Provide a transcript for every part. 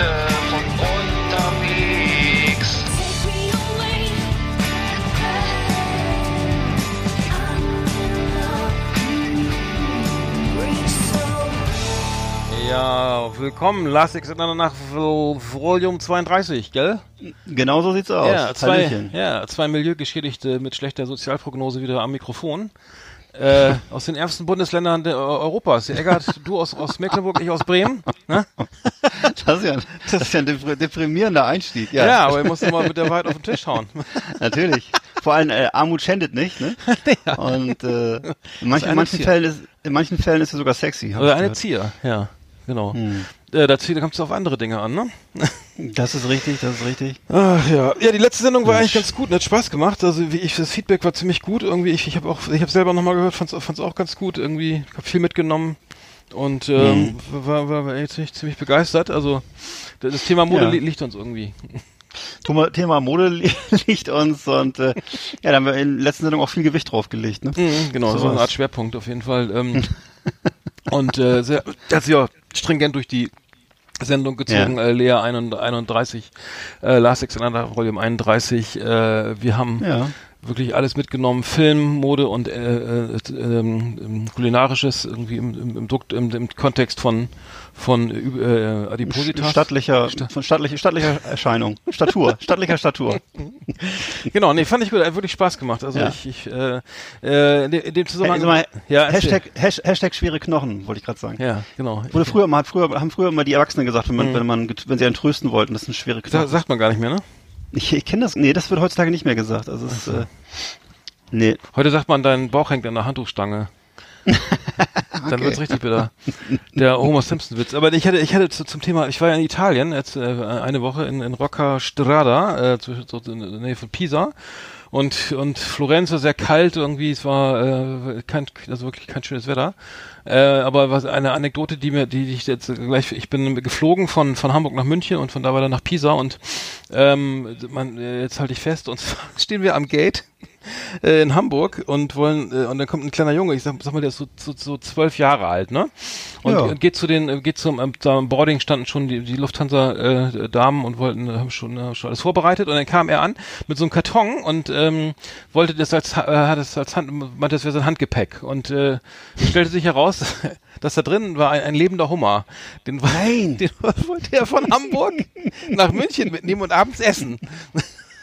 Beste von unterwegs. Ja, willkommen. Last Extender nach Vol- Volume 32, gell? Genau so sieht's aus. Ja, zwei, Hallöchen. ja, zwei Milieugeschädigte mit schlechter Sozialprognose wieder am Mikrofon. Äh, aus den ärmsten Bundesländern der, Europas. Eggert, du aus, aus Mecklenburg, ich aus Bremen. Ne? Das ist ja, das ist ja ein depr- deprimierender Einstieg. Ja, Ja, aber ich muss mal mit der Wahrheit auf den Tisch hauen. natürlich. Vor allem äh, Armut schändet nicht, ne? Und äh, in, manchen, in manchen. Fällen ist in manchen Fällen ist es sogar sexy. Oder eine gehört. Zier, ja, genau. Hm. Äh, da, kommt es auf andere Dinge an, ne? Das ist richtig, das ist richtig. Ach ja, ja, die letzte Sendung war eigentlich ganz gut und hat Spaß gemacht. Also wie ich das Feedback war ziemlich gut irgendwie. Ich, ich habe auch, ich habe selber nochmal gehört, fand's, fand's auch ganz gut irgendwie. Hab viel mitgenommen und ähm, war, war, war jetzt nicht ziemlich begeistert. Also das Thema Mode Ja. li liegt uns irgendwie. Thema, Mode li- liegt uns und äh, ja, da haben wir in der letzten Sendung auch viel Gewicht drauf gelegt, ne? Mhm, genau, So so eine. Art Schwerpunkt auf jeden Fall. Ähm, und äh, sehr, also ja, stringent durch die Sendung gezogen, Ja. äh, Lea 31, äh, Last Alexander Volume 31. Äh, wir haben Ja. Wirklich alles mitgenommen, Film, Mode und äh, äh, ähm, kulinarisches irgendwie im, im, im, Dukt, im, im Kontext von von äh, Adipositas. Stattlicher, von stattlicher, stattlicher Erscheinung. Statur, stattlicher Statur. Genau, nee, fand ich gut, hat wirklich Spaß gemacht. Also Ja. ich, ich äh, äh, in, dem- Zusammenhang. Hey, mal, ja. Hashtag, Hash, Hashtag schwere Knochen, wollte ich gerade sagen. Ja, genau. Wurde früher, man hat früher, haben früher immer die Erwachsenen gesagt, wenn man, wenn man, wenn sie einen trösten wollten, das sind schwere Knochen. sagt man gar nicht mehr, ne? Ich, ich kenne das, nee, das wird heutzutage nicht mehr gesagt. Also es, ist, äh, nee, Heute sagt man, dein Bauch hängt an der Handtuchstange. Dann wird's richtig bitter. Der Homer Simpson Witz. Aber ich hatte, ich hatte zu, zum Thema, ich war ja in Italien jetzt äh, eine Woche in, in Rocca Strada, äh, zwischen- so in der Nähe von Pisa. Und, und Florenz war sehr kalt irgendwie, es war äh, kein, also wirklich kein schönes Wetter. Äh, aber was eine Anekdote, die mir, die ich jetzt gleich, ich bin geflogen von, von Hamburg nach München und von da weiter nach Pisa und ähm, man, äh, jetzt halte ich fest, und zwar stehen wir am Gate äh, in Hamburg und wollen äh, und dann kommt ein kleiner Junge, ich sag, sag mal, der ist so, so, so zwölf Jahre alt, ne? Und Ja. geht zu den, geht zum ähm, da Boarding standen schon die, die Lufthansa äh, Damen und wollten äh, haben schon, äh, schon alles vorbereitet und dann kam er an mit so einem Karton und ähm, wollte das als äh, hat es als Hand meinte, das wäre sein Handgepäck und äh, stellte sich heraus, dass da drin war ein, ein lebender Hummer. Den, Nein. den wollte er von Hamburg nach München mitnehmen und abends essen.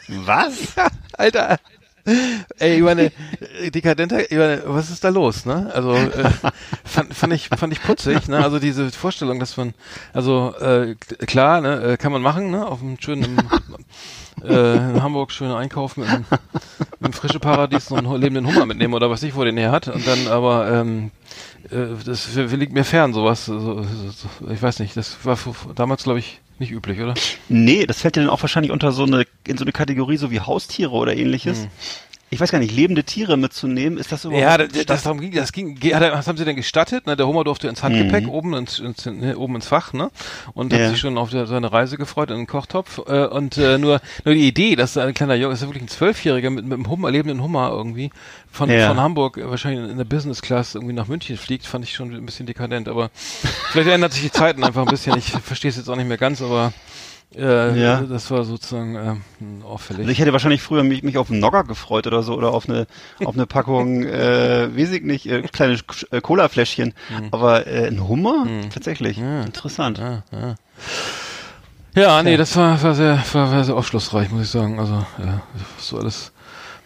was? Alter. Ey, ich meine, dekadenter, ich meine, was ist da los, ne? Also, äh, fand, fand ich, fand ich putzig, ne? Also diese Vorstellung, dass man, also, äh, klar, ne, äh, kann man machen, ne? Auf einem schönen, äh, in Hamburg schön einkaufen mit einem, mit einem frische Paradies noch einen lebenden Hummer mitnehmen oder was ich wo den her hat und dann aber, ähm, äh, das w- liegt mir fern, sowas, so, so, ich weiß nicht, das war damals, glaube ich, nicht üblich, oder? Nee, das fällt ja dann auch wahrscheinlich unter so eine, in so eine Kategorie so wie Haustiere oder ähnliches. Ich weiß gar nicht, lebende Tiere mitzunehmen, ist das überhaupt? Ja, das, das darum ging, das ging, hat was haben sie denn gestattet? Ne, der Hummer durfte ins Handgepäck oben ins, ins ne, oben ins Fach, ne? Und hat Ja. sich schon auf der, seine Reise gefreut in den Kochtopf. Äh, und äh, nur nur die Idee, dass da ein kleiner Junge, ist ja wirklich ein Zwölfjähriger mit, mit einem Hummer, lebenden Hummer irgendwie von Ja. von Hamburg wahrscheinlich in der Business Class irgendwie nach München fliegt, fand ich schon ein bisschen dekadent. Aber vielleicht ändert sich die Zeiten einfach ein bisschen. Ich verstehe es jetzt auch nicht mehr ganz, aber äh, Ja. das war sozusagen äh, auffällig. Also ich hätte wahrscheinlich früher mich, mich auf einen Nogger gefreut oder so oder auf eine auf eine Packung, äh, weiß ich nicht, äh, kleine äh, Cola-Fläschchen. Aber äh, ein Hummer? Tatsächlich. Interessant. Ja, ja. Ja, nee, das war, war sehr, war, war sehr aufschlussreich, muss ich sagen. Also, ja, so alles,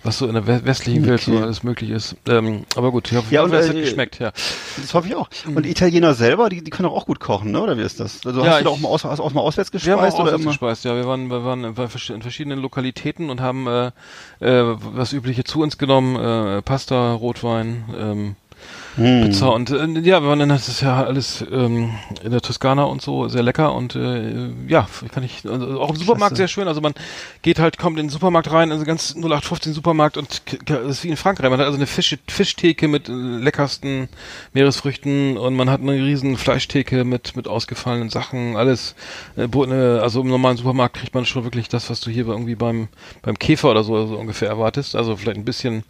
was so in der we- westlichen Welt so Okay. alles möglich ist. Ähm, aber gut, ich hoffe, Ja, und, es hat äh, geschmeckt, ja. Das hoffe ich auch. Und Italiener selber, die, die können auch gut kochen, ne? Oder wie ist das? Also Ja, hast du da ich- auch mal, aus, hast auch mal auswärts Wir haben gespeist auch oder auswärts immer? gespeist, ja. Wir waren, wir waren in verschiedenen Lokalitäten und haben äh, äh, was Übliche zu uns genommen, äh, Pasta, Rotwein, ähm, Hm. Pizza und äh, ja, wir waren dann, das ist ja alles ähm, in der Toskana und so sehr lecker und äh, ja, kann ich also auch im Supermarkt Klasse. sehr schön. Also man geht halt, kommt in den Supermarkt rein, also ganz 0815 Supermarkt und das ist wie in Frankreich. Man hat also eine Fisch, Fischtheke mit äh, leckersten Meeresfrüchten und man hat eine riesen Fleischtheke mit mit ausgefallenen Sachen, alles. Äh, äh, also im normalen Supermarkt kriegt man schon wirklich das, was du hier irgendwie beim beim Käfer oder so, so ungefähr erwartest. Also vielleicht ein bisschen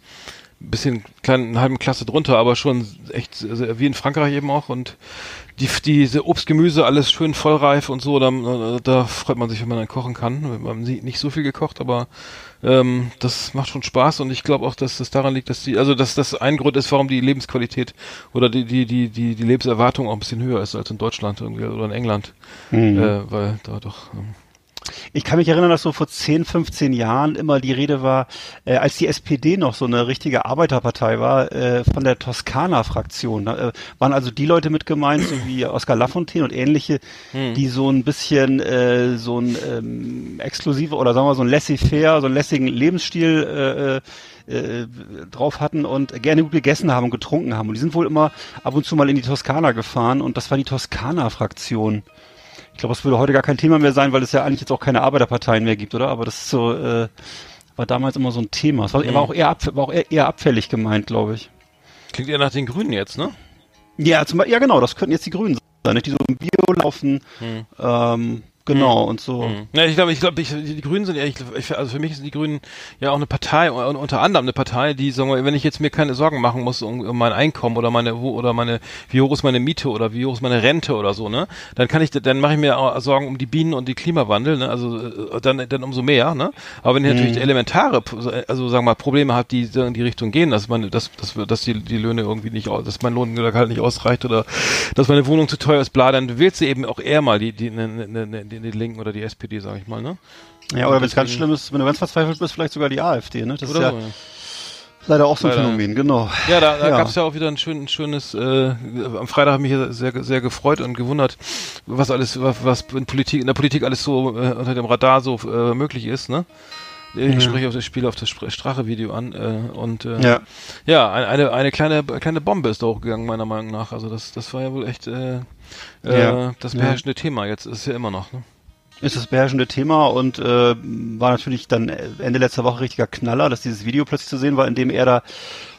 bisschen kleinen halben Klasse drunter, aber schon echt wie in Frankreich eben auch und die diese Obst, Gemüse alles schön vollreif und so, da, da freut man sich, wenn man dann kochen kann. Wir haben nicht so viel gekocht, aber ähm, das macht schon Spaß und ich glaube auch, dass das daran liegt, dass die, also dass das ein Grund ist, warum die Lebensqualität oder die die die die, die Lebenserwartung auch ein bisschen höher ist als in Deutschland irgendwie oder in England, mhm. äh, weil da doch ähm, ich kann mich erinnern, dass so vor 10, 15 Jahren immer die Rede war, äh, als die SPD noch so eine richtige Arbeiterpartei war, äh, von der Toskana-Fraktion. Da äh, waren also die Leute mit gemeint, so wie Oskar Lafontaine und ähnliche, hm. die so ein bisschen äh, so ein ähm, exklusive oder sagen wir so ein laissez-faire, so einen lässigen Lebensstil äh, äh, drauf hatten und gerne gut gegessen haben und getrunken haben. Und die sind wohl immer ab und zu mal in die Toskana gefahren und das war die Toskana-Fraktion. Ich glaube, es würde heute gar kein Thema mehr sein, weil es ja eigentlich jetzt auch keine Arbeiterparteien mehr gibt, oder? Aber das ist so, äh, war damals immer so ein Thema. Es war, mhm. war auch eher, ab, war auch eher, eher abfällig gemeint, glaube ich. Klingt eher nach den Grünen jetzt, ne? Ja, zum, ja genau, das könnten jetzt die Grünen sein, nicht? die so im Bio laufen. Mhm. Ähm, Genau, mhm. und so. Mhm. Ja, ich glaube, ich glaube, ich, die Grünen sind ja, ich, also für mich sind die Grünen ja auch eine Partei, unter anderem eine Partei, die, sagen wir, wenn ich jetzt mir keine Sorgen machen muss um, um mein Einkommen oder meine, wo, oder meine, wie hoch ist meine Miete oder wie hoch ist meine Rente oder so, ne, dann kann ich, dann mache ich mir auch Sorgen um die Bienen und die Klimawandel, ne, also äh, dann, dann umso mehr, ne. Aber wenn ich mhm. natürlich elementare, also sagen wir mal, Probleme habe, die in die Richtung gehen, dass meine, dass, dass, dass die, die Löhne irgendwie nicht, dass mein Lohn halt nicht ausreicht oder dass meine Wohnung zu teuer ist, bla, dann wählst du eben auch eher mal die, die, ne, ne, ne, die, die Linken oder die SPD, sag ich mal, ne? Ja, oder wenn es ganz schlimm ist, wenn du ganz verzweifelt bist, vielleicht sogar die AfD, ne? Das oder ist ja, so, ja. Leider auch so ein Phänomen, genau. Ja, da, da ja. gab es ja auch wieder ein, schön, ein schönes, äh, am Freitag habe ich mich sehr, sehr gefreut und gewundert, was alles, was, was in Politik, in der Politik alles so äh, unter dem Radar so äh, möglich ist, ne? Ich ja. spreche auf das Spiel auf das Strache-Video an äh, und äh, ja, ja eine, eine kleine kleine Bombe ist da hochgegangen meiner Meinung nach. Also das das war ja wohl echt äh, ja. äh, das beherrschende Thema. Jetzt ist es ja immer noch. Ne? ist das beherrschende Thema und äh, war natürlich dann Ende letzter Woche richtiger Knaller, dass dieses Video plötzlich zu sehen war, in dem er da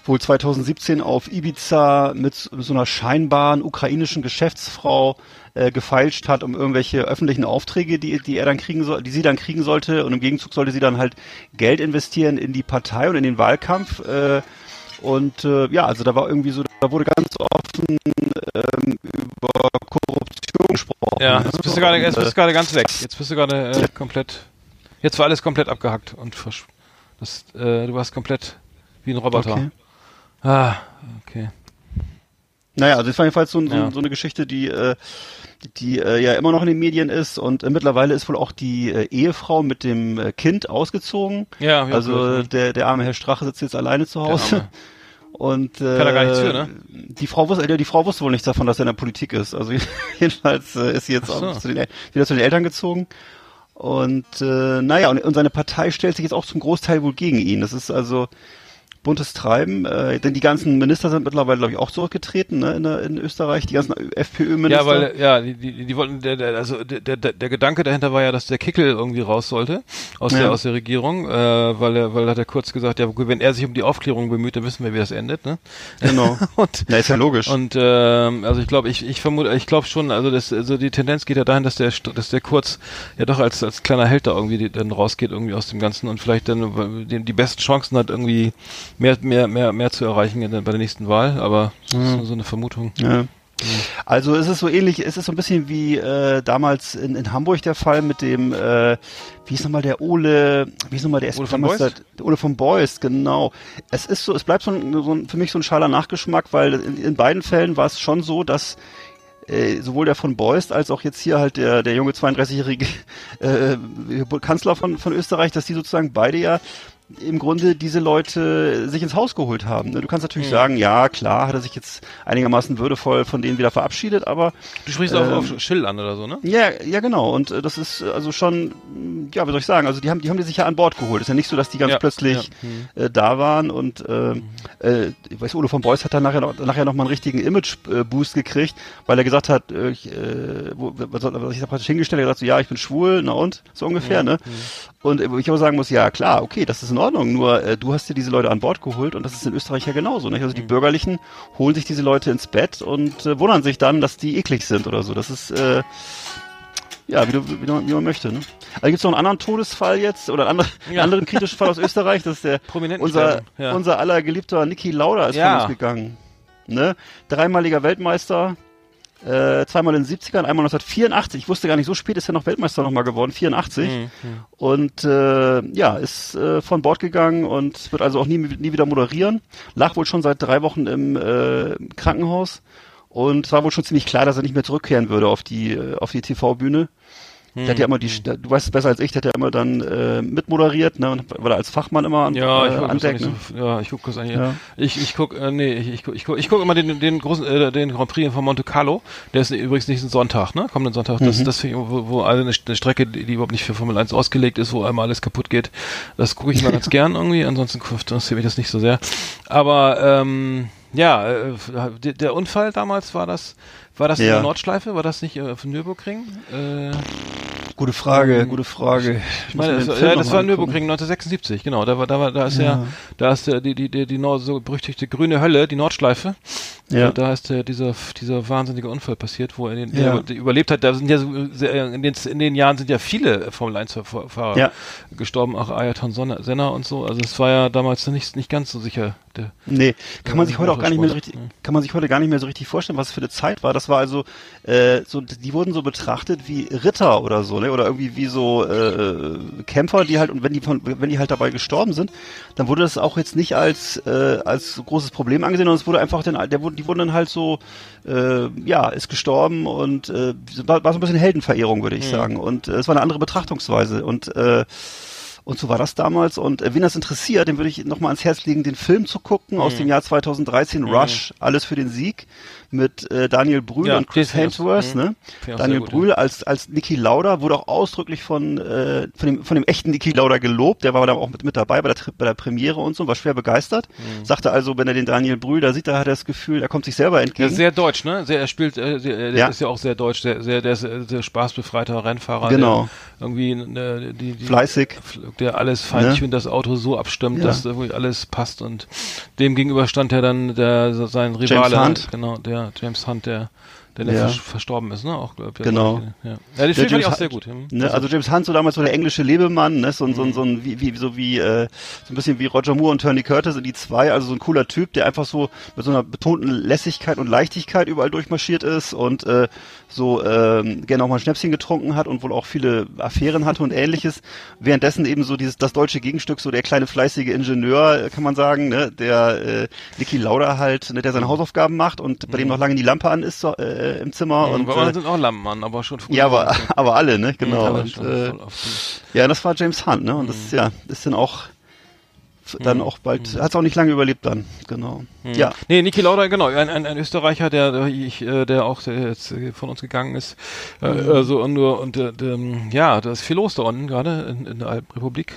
wohl 2017 auf Ibiza mit, mit so einer scheinbaren ukrainischen Geschäftsfrau äh, gefeilscht hat, um irgendwelche öffentlichen Aufträge, die, die er dann kriegen soll, die sie dann kriegen sollte und im Gegenzug sollte sie dann halt Geld investieren in die Partei und in den Wahlkampf. Äh, und äh, ja, also da war irgendwie so, da wurde ganz offen ähm, über Korruption gesprochen. Ja, jetzt bist du gerade, jetzt bist du gerade ganz weg. Jetzt bist du gerade äh, komplett, jetzt war alles komplett abgehackt und das, äh, du warst komplett wie ein Roboter. Okay. Ah, okay. Naja, also das war jedenfalls so, so, ja. so eine Geschichte, die äh, die äh, ja immer noch in den Medien ist und äh, mittlerweile ist wohl auch die äh, Ehefrau mit dem äh, Kind ausgezogen. Ja, also der der arme Herr Strache sitzt jetzt alleine zu Hause. Und äh, Kann er gar nichts für, ne? die Frau wusste, äh, die Frau wusste wohl nichts davon, dass er in der Politik ist. Also jedenfalls äh, ist sie jetzt so. auch zu den, wieder zu den Eltern gezogen. Und äh, naja, und, und seine Partei stellt sich jetzt auch zum Großteil wohl gegen ihn. Das ist also buntes Treiben. Äh, denn die ganzen Minister sind mittlerweile, glaube ich, auch zurückgetreten ne, in, in Österreich, die ganzen FPÖ-Minister. Ja, weil, ja, die, die, die wollten, der, der, also der, der, der Gedanke dahinter war ja, dass der Kickel irgendwie raus sollte aus ja. der aus der Regierung, äh, weil er, weil hat er kurz gesagt, ja, wenn er sich um die Aufklärung bemüht, dann wissen wir, wie das endet, ne? Genau. und, ja, ist ja logisch. Und ähm, also ich glaube, ich, ich vermute, ich glaube schon, also das, also die Tendenz geht ja dahin, dass der, dass der Kurz ja doch als als kleiner Held da irgendwie die, dann rausgeht irgendwie aus dem Ganzen und vielleicht dann die, die besten Chancen hat irgendwie mehr, mehr, mehr, mehr zu erreichen in, bei der nächsten Wahl, aber das ist nur so eine Vermutung. Ja. Also es ist so ähnlich, es ist so ein bisschen wie äh, damals in, in Hamburg der Fall mit dem, äh, wie ist nochmal der Ole, wie ist nochmal der Ole von Beust? Ole von Beust, genau. Es ist so, es bleibt so, ein, so ein, für mich so ein schaler Nachgeschmack, weil in, in beiden Fällen war es schon so, dass äh, sowohl der von Beust als auch jetzt hier halt der, der junge 32-jährige äh, Kanzler von, von Österreich, dass die sozusagen beide ja im Grunde diese Leute sich ins Haus geholt haben. Ne? Du kannst natürlich mhm. sagen, ja, klar, hat er sich jetzt einigermaßen würdevoll von denen wieder verabschiedet, aber du sprichst ähm, auch auf Schill an oder so, ne? Ja, ja, genau. Und äh, das ist also schon, ja, wie soll ich sagen? Also die haben, die haben die sich ja an Bord geholt. Ist ja nicht so, dass die ganz ja, plötzlich ja. Mhm. Äh, da waren und äh, mhm. äh, ich weiß, Udo von Beuys hat dann nachher noch, nachher noch mal einen richtigen Image-Boost gekriegt, weil er gesagt hat, äh, ich, äh, wo, was, was ich da praktisch hingestellt, er hat gesagt so, ja, ich bin schwul, na und so ungefähr, mhm. ne? Und äh, ich aber sagen muss, ja klar, okay, das ist in Ordnung, nur äh, du hast dir diese Leute an Bord geholt und das ist in Österreich ja genauso. Nicht? Also die mhm. Bürgerlichen holen sich diese Leute ins Bett und äh, wundern sich dann, dass die eklig sind oder so. Das ist, äh, Ja, wie, du, wie, du, wie man möchte. Ne? Also gibt es noch einen anderen Todesfall jetzt oder einen anderen, ja. anderen kritischen Fall aus Österreich. Das ist der unser, ja. unser aller geliebter Niki Lauda ist ja. von uns gegangen. Ne? Dreimaliger Weltmeister, äh, zweimal in den 70ern, einmal 1984. Ich wusste gar nicht, so spät ist er noch Weltmeister nochmal geworden, 84. Mhm. Und äh, ja, ist äh, von Bord gegangen und wird also auch nie, nie wieder moderieren. Lag wohl schon seit drei Wochen im äh, Krankenhaus. Und es war wohl schon ziemlich klar, dass er nicht mehr zurückkehren würde auf die, äh, auf die TV-Bühne. Der hat ja immer die, hm. du weißt es besser als ich, der hat ja immer dann äh, mitmoderiert, ne, weil er als Fachmann immer an, ja, ich äh, andeckt, so, Ja, ich gucke das eigentlich. Ja. Ich, ich guck, äh, nee, ich, ich guck, ich guck, ich guck immer den, den großen, äh, den Grand Prix von Monte Carlo. Der ist übrigens nicht ein Sonntag, ne? Kommenden Sonntag. Das, mhm. das wo, wo eine, eine Strecke, die überhaupt nicht für Formel 1 ausgelegt ist, wo einmal alles kaputt geht. Das gucke ich mal ganz gern irgendwie. Ansonsten interessiert mich das nicht so sehr. Aber ähm, ja, äh, der, der Unfall damals war das, war das ja. in der Nordschleife? War das nicht äh, auf Nürburgring? Äh, Gute Frage, ähm, gute Frage. Ich meine, das, ja, das war Nürburgring 1976, genau. Da war, da war, da ist ja, ja da ist der, die, die, die, die Nord, so berüchtigte grüne Hölle, die Nordschleife. Ja. Da ist der, dieser, dieser wahnsinnige Unfall passiert, wo er den, ja. der, überlebt hat. Da sind ja in den, in den Jahren sind ja viele Formel 1 Fahrer ja. gestorben, auch Ayrton Senna und so. Also es war ja damals nicht, nicht ganz so sicher. Der, nee, kann man sich heute auch gar nicht mehr so richtig, kann man sich heute gar nicht mehr so richtig vorstellen, was für eine Zeit war. Das war also, äh, so, die wurden so betrachtet wie Ritter oder so, ne? Oder irgendwie wie so äh, Kämpfer, die halt, und wenn die von, wenn die halt dabei gestorben sind, dann wurde das auch jetzt nicht als, äh, als großes Problem angesehen, sondern es wurde einfach den, der wurde, die wurden dann halt so, äh, ja, ist gestorben und äh, war, war so ein bisschen Heldenverehrung, würde ich mhm. sagen. Und äh, es war eine andere Betrachtungsweise. Und äh, und so war das damals. Und äh, wen das interessiert, dem würde ich nochmal ans Herz legen, den Film zu gucken mhm. aus dem Jahr 2013, mhm. Rush, Alles für den Sieg mit äh, Daniel Brühl ja, und Chris Hemsworth, ne? Daniel gut, Brühl ja. als als Niki Lauda wurde auch ausdrücklich von äh, von dem von dem echten Niki Lauda gelobt. Der war da auch mit, mit dabei bei der bei der Premiere und so, war schwer begeistert. Mhm. Sagte also, wenn er den Daniel Brühl da sieht, da hat er das Gefühl, er kommt sich selber entgegen. Ja, sehr deutsch, ne? Sehr, er spielt, äh, der ja. ist ja auch sehr deutsch, sehr, sehr der ist äh, sehr spaßbefreiter Rennfahrer. Genau. irgendwie äh, die, die, fleißig, der alles feintunt, ne? das Auto so abstimmt, dass irgendwie alles passt und dem gegenüber stand ja dann der sein Rivale, James Hunt. genau, der James Hunt, der der, der ja. verstorben ist, ne? Auch, glaub, genau. Ja, ja den Film fand ich auch sehr gut. Ne? Also James Hunt, so damals so der englische Lebemann, ne? So, mhm. so, so, so ein, wie, wie, so wie, äh, so ein bisschen wie Roger Moore und Tony Curtis, die zwei, also so ein cooler Typ, der einfach so mit so einer betonten Lässigkeit und Leichtigkeit überall durchmarschiert ist und äh, so ähm, gerne auch mal ein Schnäpschen getrunken hat und wohl auch viele Affären hatte und ähnliches. Währenddessen eben so dieses das deutsche Gegenstück, so der kleine fleißige Ingenieur, kann man sagen, ne? der äh, Niki Lauda halt, ne? der seine Hausaufgaben macht und bei mhm. dem noch lange die Lampe an ist so, äh, im Zimmer. Mhm, und, bei äh, sind auch Lampen an, aber schon früher. Ja, aber, aber alle, ne? Genau. Mhm, und, äh, ja, das war James Hunt, ne? Und das mhm. ja, ist dann auch dann auch bald, mhm. hat es auch nicht lange überlebt dann, genau. Mhm. Ja. Nee, Niki Lauda, genau, ein, ein, ein Österreicher, der, der, ich, äh, der auch der jetzt von uns gegangen ist, äh, mhm. also und nur und äh, der, ja, da ist viel los da unten gerade in, in der Alpenrepublik.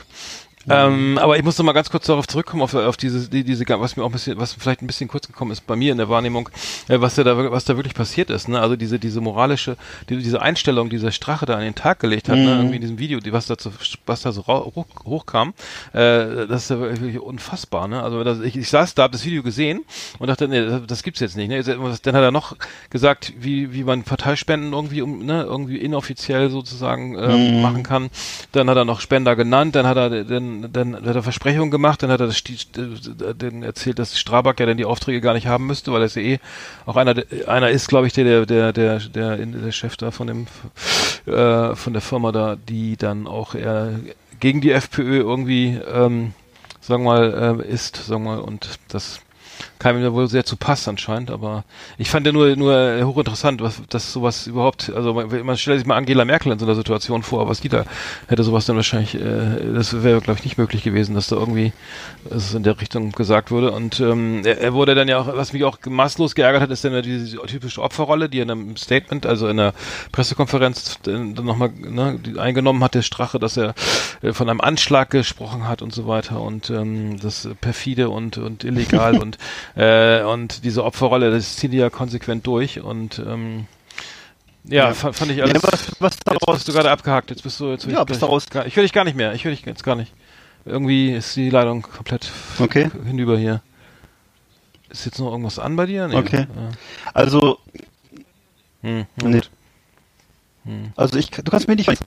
Ähm, aber ich muss noch mal ganz kurz darauf zurückkommen, auf, auf diese, die, diese, was mir auch ein bisschen, was vielleicht ein bisschen kurz gekommen ist bei mir in der Wahrnehmung, äh, was da, was da wirklich passiert ist, ne? Also diese, diese moralische, die, diese Einstellung, die dieser Strache da an den Tag gelegt hat, ne? mhm. ne? Irgendwie in diesem Video, die, was da, zu, was da so hoch, hochkam, äh, das ist ja wirklich unfassbar, ne? Also das, ich, ich saß da, hab das Video gesehen und dachte, nee, das, das gibt's jetzt nicht, ne? Dann hat er noch gesagt, wie, wie man Parteispenden irgendwie, um, ne, irgendwie inoffiziell sozusagen ähm, mhm. machen kann. Dann hat er noch Spender genannt, dann hat er den dann, hat er Versprechungen gemacht, dann hat er das, den erzählt, dass Strabag ja dann die Aufträge gar nicht haben müsste, weil er ist ja eh auch einer, einer ist, glaube ich, der, der, der, der, der Chef da von dem, äh, von der Firma da, die dann auch eher gegen die FPÖ irgendwie, ähm, sagen wir mal, äh, ist, sagen wir mal, und das kam mir wohl sehr zu Pass anscheinend, aber ich fand ja nur, nur hochinteressant, was, dass sowas überhaupt, also man, man stellt sich mal Angela Merkel in so einer Situation vor, was die da? Hätte sowas dann wahrscheinlich, äh, das wäre glaube ich nicht möglich gewesen, dass da irgendwie es in der Richtung gesagt wurde. Und ähm, er, er wurde dann ja auch, was mich auch maßlos geärgert hat, ist dann diese typische Opferrolle, die er in einem Statement, also in einer Pressekonferenz dann nochmal ne, eingenommen hat, der Strache, dass er äh, von einem Anschlag gesprochen hat und so weiter. Und ähm, das perfide und, und illegal und äh, und diese Opferrolle, das zieht die ja konsequent durch und ähm, ja, ja. Fand, ich alles. Ja, was, was daraus, jetzt bist du gerade abgehakt. Jetzt bist du. Jetzt ja, bist daraus. Gar, ich höre dich gar nicht mehr. Ich höre dich jetzt gar nicht. Irgendwie ist die Leitung komplett okay. hinüber hier. Ist jetzt noch irgendwas an bei dir? Nee. Okay. Ja. Also. Hm, nee. hm. Also ich, du kannst mir nicht. Also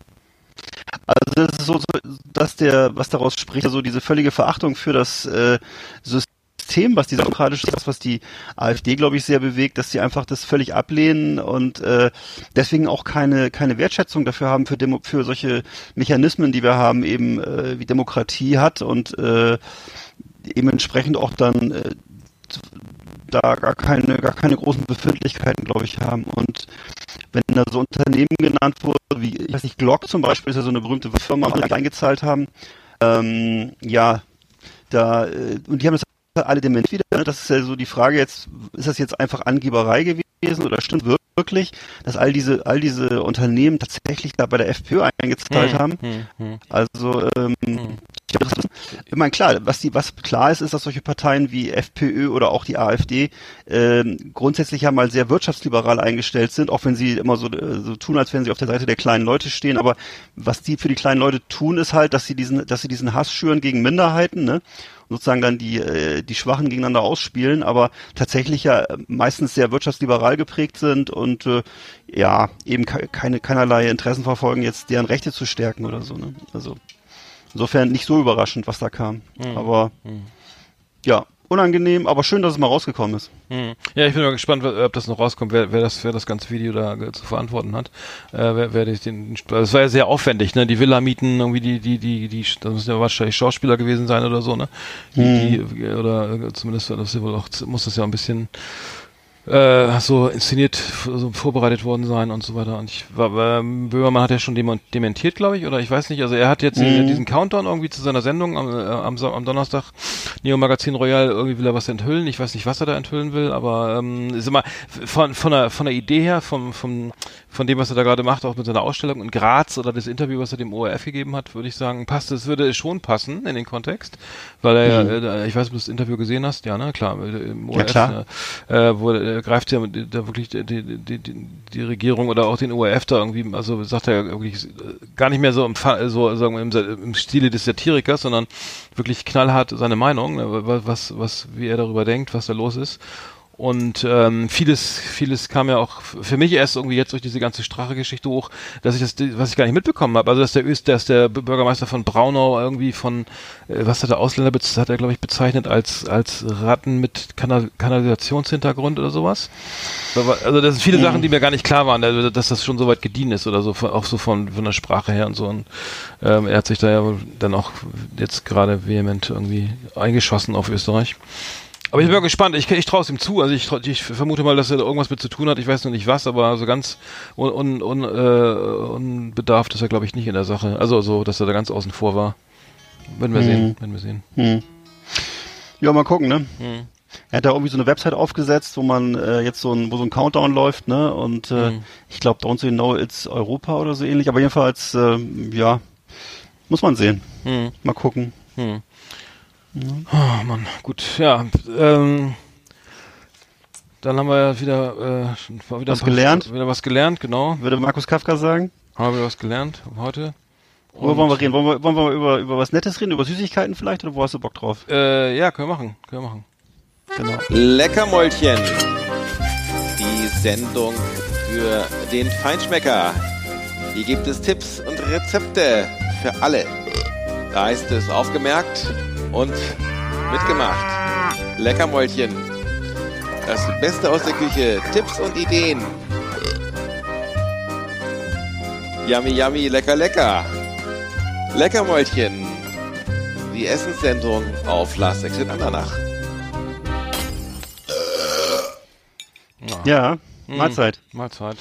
das ist so, so, dass der, was daraus spricht, so also diese völlige Verachtung für das äh, System, was diese demokratische, das was die AfD, glaube ich, sehr bewegt, dass sie einfach das völlig ablehnen und äh, deswegen auch keine keine Wertschätzung dafür haben für Demo, für solche Mechanismen, die wir haben, eben äh, wie Demokratie hat und äh, eben entsprechend auch dann äh, da gar keine, gar keine großen Befindlichkeiten, glaube ich, haben. Und wenn da so Unternehmen genannt wurden, wie, ich weiß nicht, Glock zum Beispiel ist ja so eine berühmte Firma, die eingezahlt haben, ähm, ja, da, äh, und die haben das alle dement wieder. Ne? Das ist ja so die Frage jetzt, ist das jetzt einfach Angeberei gewesen oder stimmt wirklich, dass all diese, all diese Unternehmen tatsächlich da bei der FPÖ eingezahlt hm, haben? Hm, hm. Also, ähm, hm. Ich meine, klar, was die, was klar ist, ist, dass solche Parteien wie FPÖ oder auch die AfD äh, grundsätzlich ja mal sehr wirtschaftsliberal eingestellt sind, auch wenn sie immer so, äh, so tun, als wenn sie auf der Seite der kleinen Leute stehen. Aber was die für die kleinen Leute tun, ist halt, dass sie diesen, dass sie diesen Hass schüren gegen Minderheiten, ne? sozusagen dann die, äh, die Schwachen gegeneinander ausspielen, aber tatsächlich ja meistens sehr wirtschaftsliberal geprägt sind und äh, ja, eben ke keine, keinerlei Interessen verfolgen, jetzt deren Rechte zu stärken oder so. Ne? Also Insofern nicht so überraschend, was da kam. Mhm. Aber mhm. ja, unangenehm, aber schön, dass es mal rausgekommen ist. Mhm. Ja, ich bin mal gespannt, ob das noch rauskommt, wer, wer das, wer das ganze Video da zu verantworten hat. Äh, wer, wer den, das war ja sehr aufwendig, ne? Die Villa mieten, irgendwie die, die, die, die, das müssen ja wahrscheinlich Schauspieler gewesen sein oder so, ne? Die, mhm. die oder zumindest das ja wohl auch, muss das ja ein bisschen äh, so inszeniert, so vorbereitet worden sein und so weiter. Und ich war, ähm, Böhmermann hat ja schon dementiert, glaube ich, oder ich weiß nicht. Also er hat jetzt mhm. diesen Countdown irgendwie zu seiner Sendung am, äh, am, am Donnerstag, Neo Magazin Royal, irgendwie will er was enthüllen. Ich weiß nicht, was er da enthüllen will, aber ähm, ist immer von, von, der, von der Idee her, vom, vom, von dem, was er da gerade macht, auch mit seiner Ausstellung in Graz oder das Interview, was er dem ORF gegeben hat, würde ich sagen, passt, es würde schon passen in den Kontext, weil er mhm. äh, ich weiß, ob du das Interview gesehen hast, ja, ne, klar, im ORF, ja, klar. Äh, wo er greift ja da wirklich die, die, die, die Regierung oder auch den ORF da irgendwie, also sagt er wirklich gar nicht mehr so im, so, sagen wir, im, im Stile des Satirikers, sondern wirklich knallhart seine Meinung, ne, was, was, wie er darüber denkt, was da los ist. Und ähm, vieles, vieles kam ja auch für mich erst irgendwie jetzt durch diese ganze Strache-Geschichte hoch, dass ich das, was ich gar nicht mitbekommen habe. Also dass der Öst, dass der Bürgermeister von Braunau irgendwie von, äh, was hat der Ausländer, hat er glaube ich bezeichnet als als Ratten mit Kanal Kanalisationshintergrund oder sowas. Also das sind viele mhm. Sachen, die mir gar nicht klar waren, also, dass das schon so weit gediehen ist oder so, auch so von von der Sprache her und so. Und ähm, er hat sich da ja dann auch jetzt gerade vehement irgendwie eingeschossen auf Österreich. Aber ich bin mal gespannt. Ich, ich traue es ihm zu. Also ich, ich vermute mal, dass er da irgendwas mit zu tun hat. Ich weiß noch nicht was, aber so ganz un, un, un, äh, unbedarft ist er, glaube ich, nicht in der Sache. Also so, dass er da ganz außen vor war. Werden wir hm. sehen. Werden wir sehen. Hm. Ja, mal gucken, ne? Hm. Er hat da irgendwie so eine Website aufgesetzt, wo man äh, jetzt so ein, wo so ein Countdown läuft, ne? Und äh, hm. ich glaube, Don't You Know It's Europa oder so ähnlich. Aber jedenfalls, äh, ja, muss man sehen. Hm. Mal gucken. Hm. Oh Mann, gut, ja. Ähm, dann haben wir ja wieder, äh, wieder was gelernt. Wieder was gelernt, genau. Würde Markus Kafka sagen. Haben wir was gelernt heute. Worüber wollen wir reden? Wollen wir, wollen wir über, über was Nettes reden? Über Süßigkeiten vielleicht? Oder wo hast du Bock drauf? Äh, ja, können wir machen. Können wir machen. Genau. Leckermäulchen. Die Sendung für den Feinschmecker. Hier gibt es Tipps und Rezepte für alle. Da ist es aufgemerkt, und mitgemacht. Leckermäulchen. Das Beste aus der Küche. Tipps und Ideen. Yummy, yummy, lecker, lecker. Leckermäulchen. Die Essenssendung auf Last Exit Andernach. Ja, Mahlzeit. Mahlzeit.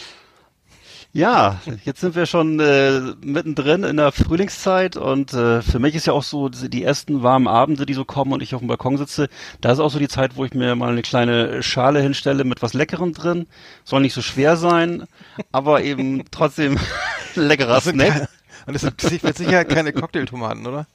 Ja, jetzt sind wir schon äh, mittendrin in der Frühlingszeit und äh, für mich ist ja auch so die ersten warmen Abende, die so kommen und ich auf dem Balkon sitze, da ist auch so die Zeit, wo ich mir mal eine kleine Schale hinstelle mit was Leckerem drin. Soll nicht so schwer sein, aber eben trotzdem leckerer Snack. Und es sind mit Sicherheit keine Cocktailtomaten, oder?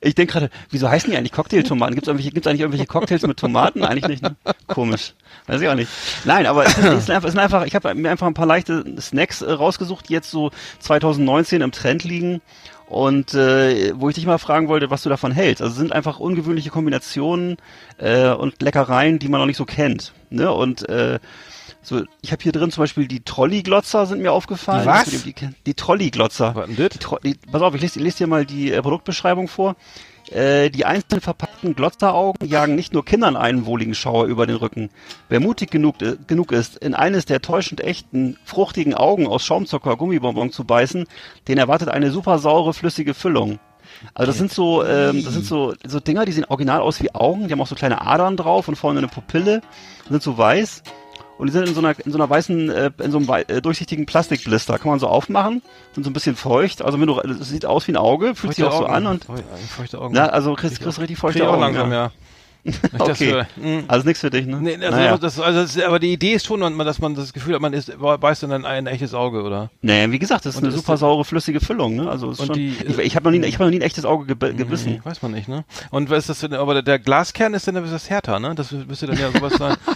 Ich denke gerade, wieso heißen die eigentlich Cocktailtomaten? Gibt es irgendwelche, gibt's eigentlich irgendwelche Cocktails mit Tomaten? Eigentlich nicht. Ne? Komisch. Weiß ich auch nicht. Nein, aber es ist einfach, es sind einfach ich habe mir einfach ein paar leichte Snacks äh, rausgesucht, die jetzt so 2019 im Trend liegen und äh, wo ich dich mal fragen wollte, was du davon hältst. Also es sind einfach ungewöhnliche Kombinationen äh, und Leckereien, die man noch nicht so kennt. Ne? Und äh, so, ich habe hier drin zum Beispiel die Trolley-Glotzer sind mir aufgefallen. Die was? Die, die Trolley-Glotzer. Was denn das? Die, Tro- die, pass auf, ich lese, ich lese dir mal die äh, Produktbeschreibung vor. Äh, die einzeln verpackten Glotzeraugen jagen nicht nur Kindern einen wohligen Schauer über den Rücken. Wer mutig genug, äh, genug ist, in eines der täuschend echten, fruchtigen Augen aus Schaumzucker Gummibonbon zu beißen, den erwartet eine super saure, flüssige Füllung. Also das sind so, ähm, das sind so, so Dinger, die sehen original aus wie Augen, die haben auch so kleine Adern drauf und vorne eine Pupille, sind so weiß und die sind in so einer, in so einer weißen, äh, in so einem äh, durchsichtigen Plastikblister. Kann man so aufmachen, sind so ein bisschen feucht. Also wenn du, es sieht aus wie ein Auge, fühlt sich auch so Augen. an und, Feu- Feuchte Augen. na, also kriegst, kriegst richtig feuchte ich auch Augen. langsam, ja. ja. Okay. höre. Hm. Also nichts für dich, ne? Nee, also, naja. das, also das, aber die Idee ist schon, dass man das Gefühl hat, man ist, beißt in ein, ein echtes Auge, oder? Nee, wie gesagt, das ist Und eine super saure, flüssige Füllung, ne? Also schon, die- ich, ich habe noch nie, ich habe noch nie ein echtes Auge geb gebissen. Nee, weiß man nicht, ne? Und was ist das denn, aber der, der Glaskern ist dann etwas härter, ne? Das müsste dann ja sowas sein.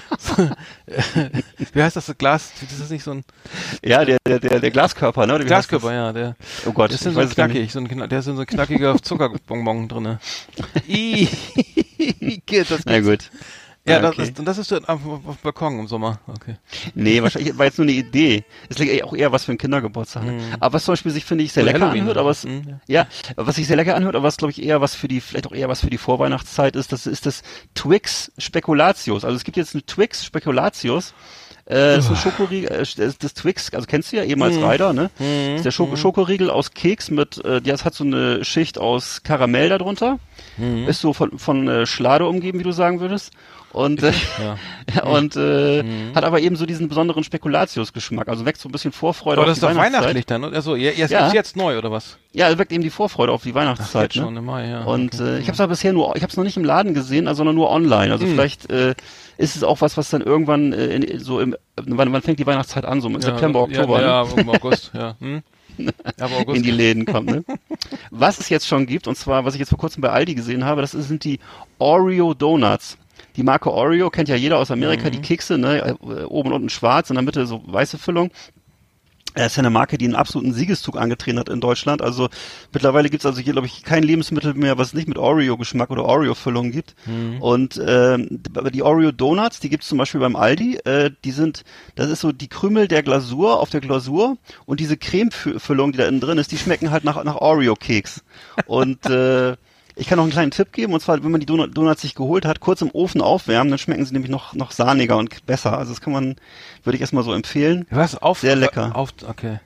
Wie heißt das, das Glas? Das ist nicht so ein Ja, der, der, der, der Glaskörper, ne? Wie Glaskörper, ja, der das? Oh Gott, der ist so nicht. knackig, so ein, der ist so ein knackiger Zuckerbonbon drinne. Ih, das Na gut. Ja, Ah, das okay. ist, und das ist auf, auf auf dem Balkon im Sommer. Okay. Nee, wahrscheinlich war jetzt nur eine Idee. Es liegt auch eher was für einen Kindergeburtstag. Aber was zum Beispiel sich, finde ich, sehr Oder lecker Halloween anhört, aber so. was, Mhm, ja, was sich sehr lecker anhört, aber was, glaube ich, eher was für die, vielleicht auch eher was für die Vorweihnachtszeit ist, das ist das Twix Spekulatius. Also es gibt jetzt eine Twix Spekulatius. Äh, das ist ein Schokoriegel, äh, das, das Twix, also kennst du ja eben als Mhm. Rider, ne? Das ist der Schoko Schokoriegel aus Keks mit, äh, das hat so eine Schicht aus Karamell darunter. Mhm. Ist so von, von äh, Schlade umgeben, wie du sagen würdest. Und, äh, Ja. und äh, hat aber eben so diesen besonderen Spekulatius-Geschmack. Also weckt so ein bisschen Vorfreude Aber auf das die ist doch Weihnachtszeit. weihnachtlich dann, oder? Also, ja, Ja. gibt's jetzt neu, oder was? Ja, es weckt eben die Vorfreude auf die Ach, Weihnachtszeit. schon ne? im Mai, ja. Und okay. äh, ich habe es aber bisher nur, ich habe es noch nicht im Laden gesehen, also sondern nur online. Also Hm. vielleicht äh, ist es auch was, was dann irgendwann äh, in, so im, wann, wann fängt die Weihnachtszeit an? So im ja, September, Oktober. Ja, ne? ja im August, ja. Hm? Aber August. in die Läden kommt. Ne? was es jetzt schon gibt, und zwar, was ich jetzt vor kurzem bei Aldi gesehen habe, das sind die Oreo Donuts. Die Marke Oreo kennt ja jeder aus Amerika, Mhm. die Kekse, ne? äh, oben und unten schwarz, in der Mitte so weiße Füllung. Das ist ja eine Marke, die einen absoluten Siegeszug angetreten hat in Deutschland. Also mittlerweile gibt's also hier, glaube ich, kein Lebensmittel mehr, was nicht mit Oreo-Geschmack oder Oreo-Füllung gibt. Und ähm, aber die Oreo-Donuts, die gibt's zum Beispiel beim Aldi. Äh, die sind, das ist so die Krümel der Glasur auf der Glasur und diese Cremefüllung, die da innen drin ist, die schmecken halt nach, nach Oreo-Keks. Und äh, ich kann noch einen kleinen Tipp geben, und zwar, wenn man die Donut- Donuts sich geholt hat, kurz im Ofen aufwärmen, dann schmecken sie nämlich noch, noch sahniger und besser. Also das kann man, würde ich erstmal so empfehlen. Was? Auf, Sehr lecker. Auf, okay.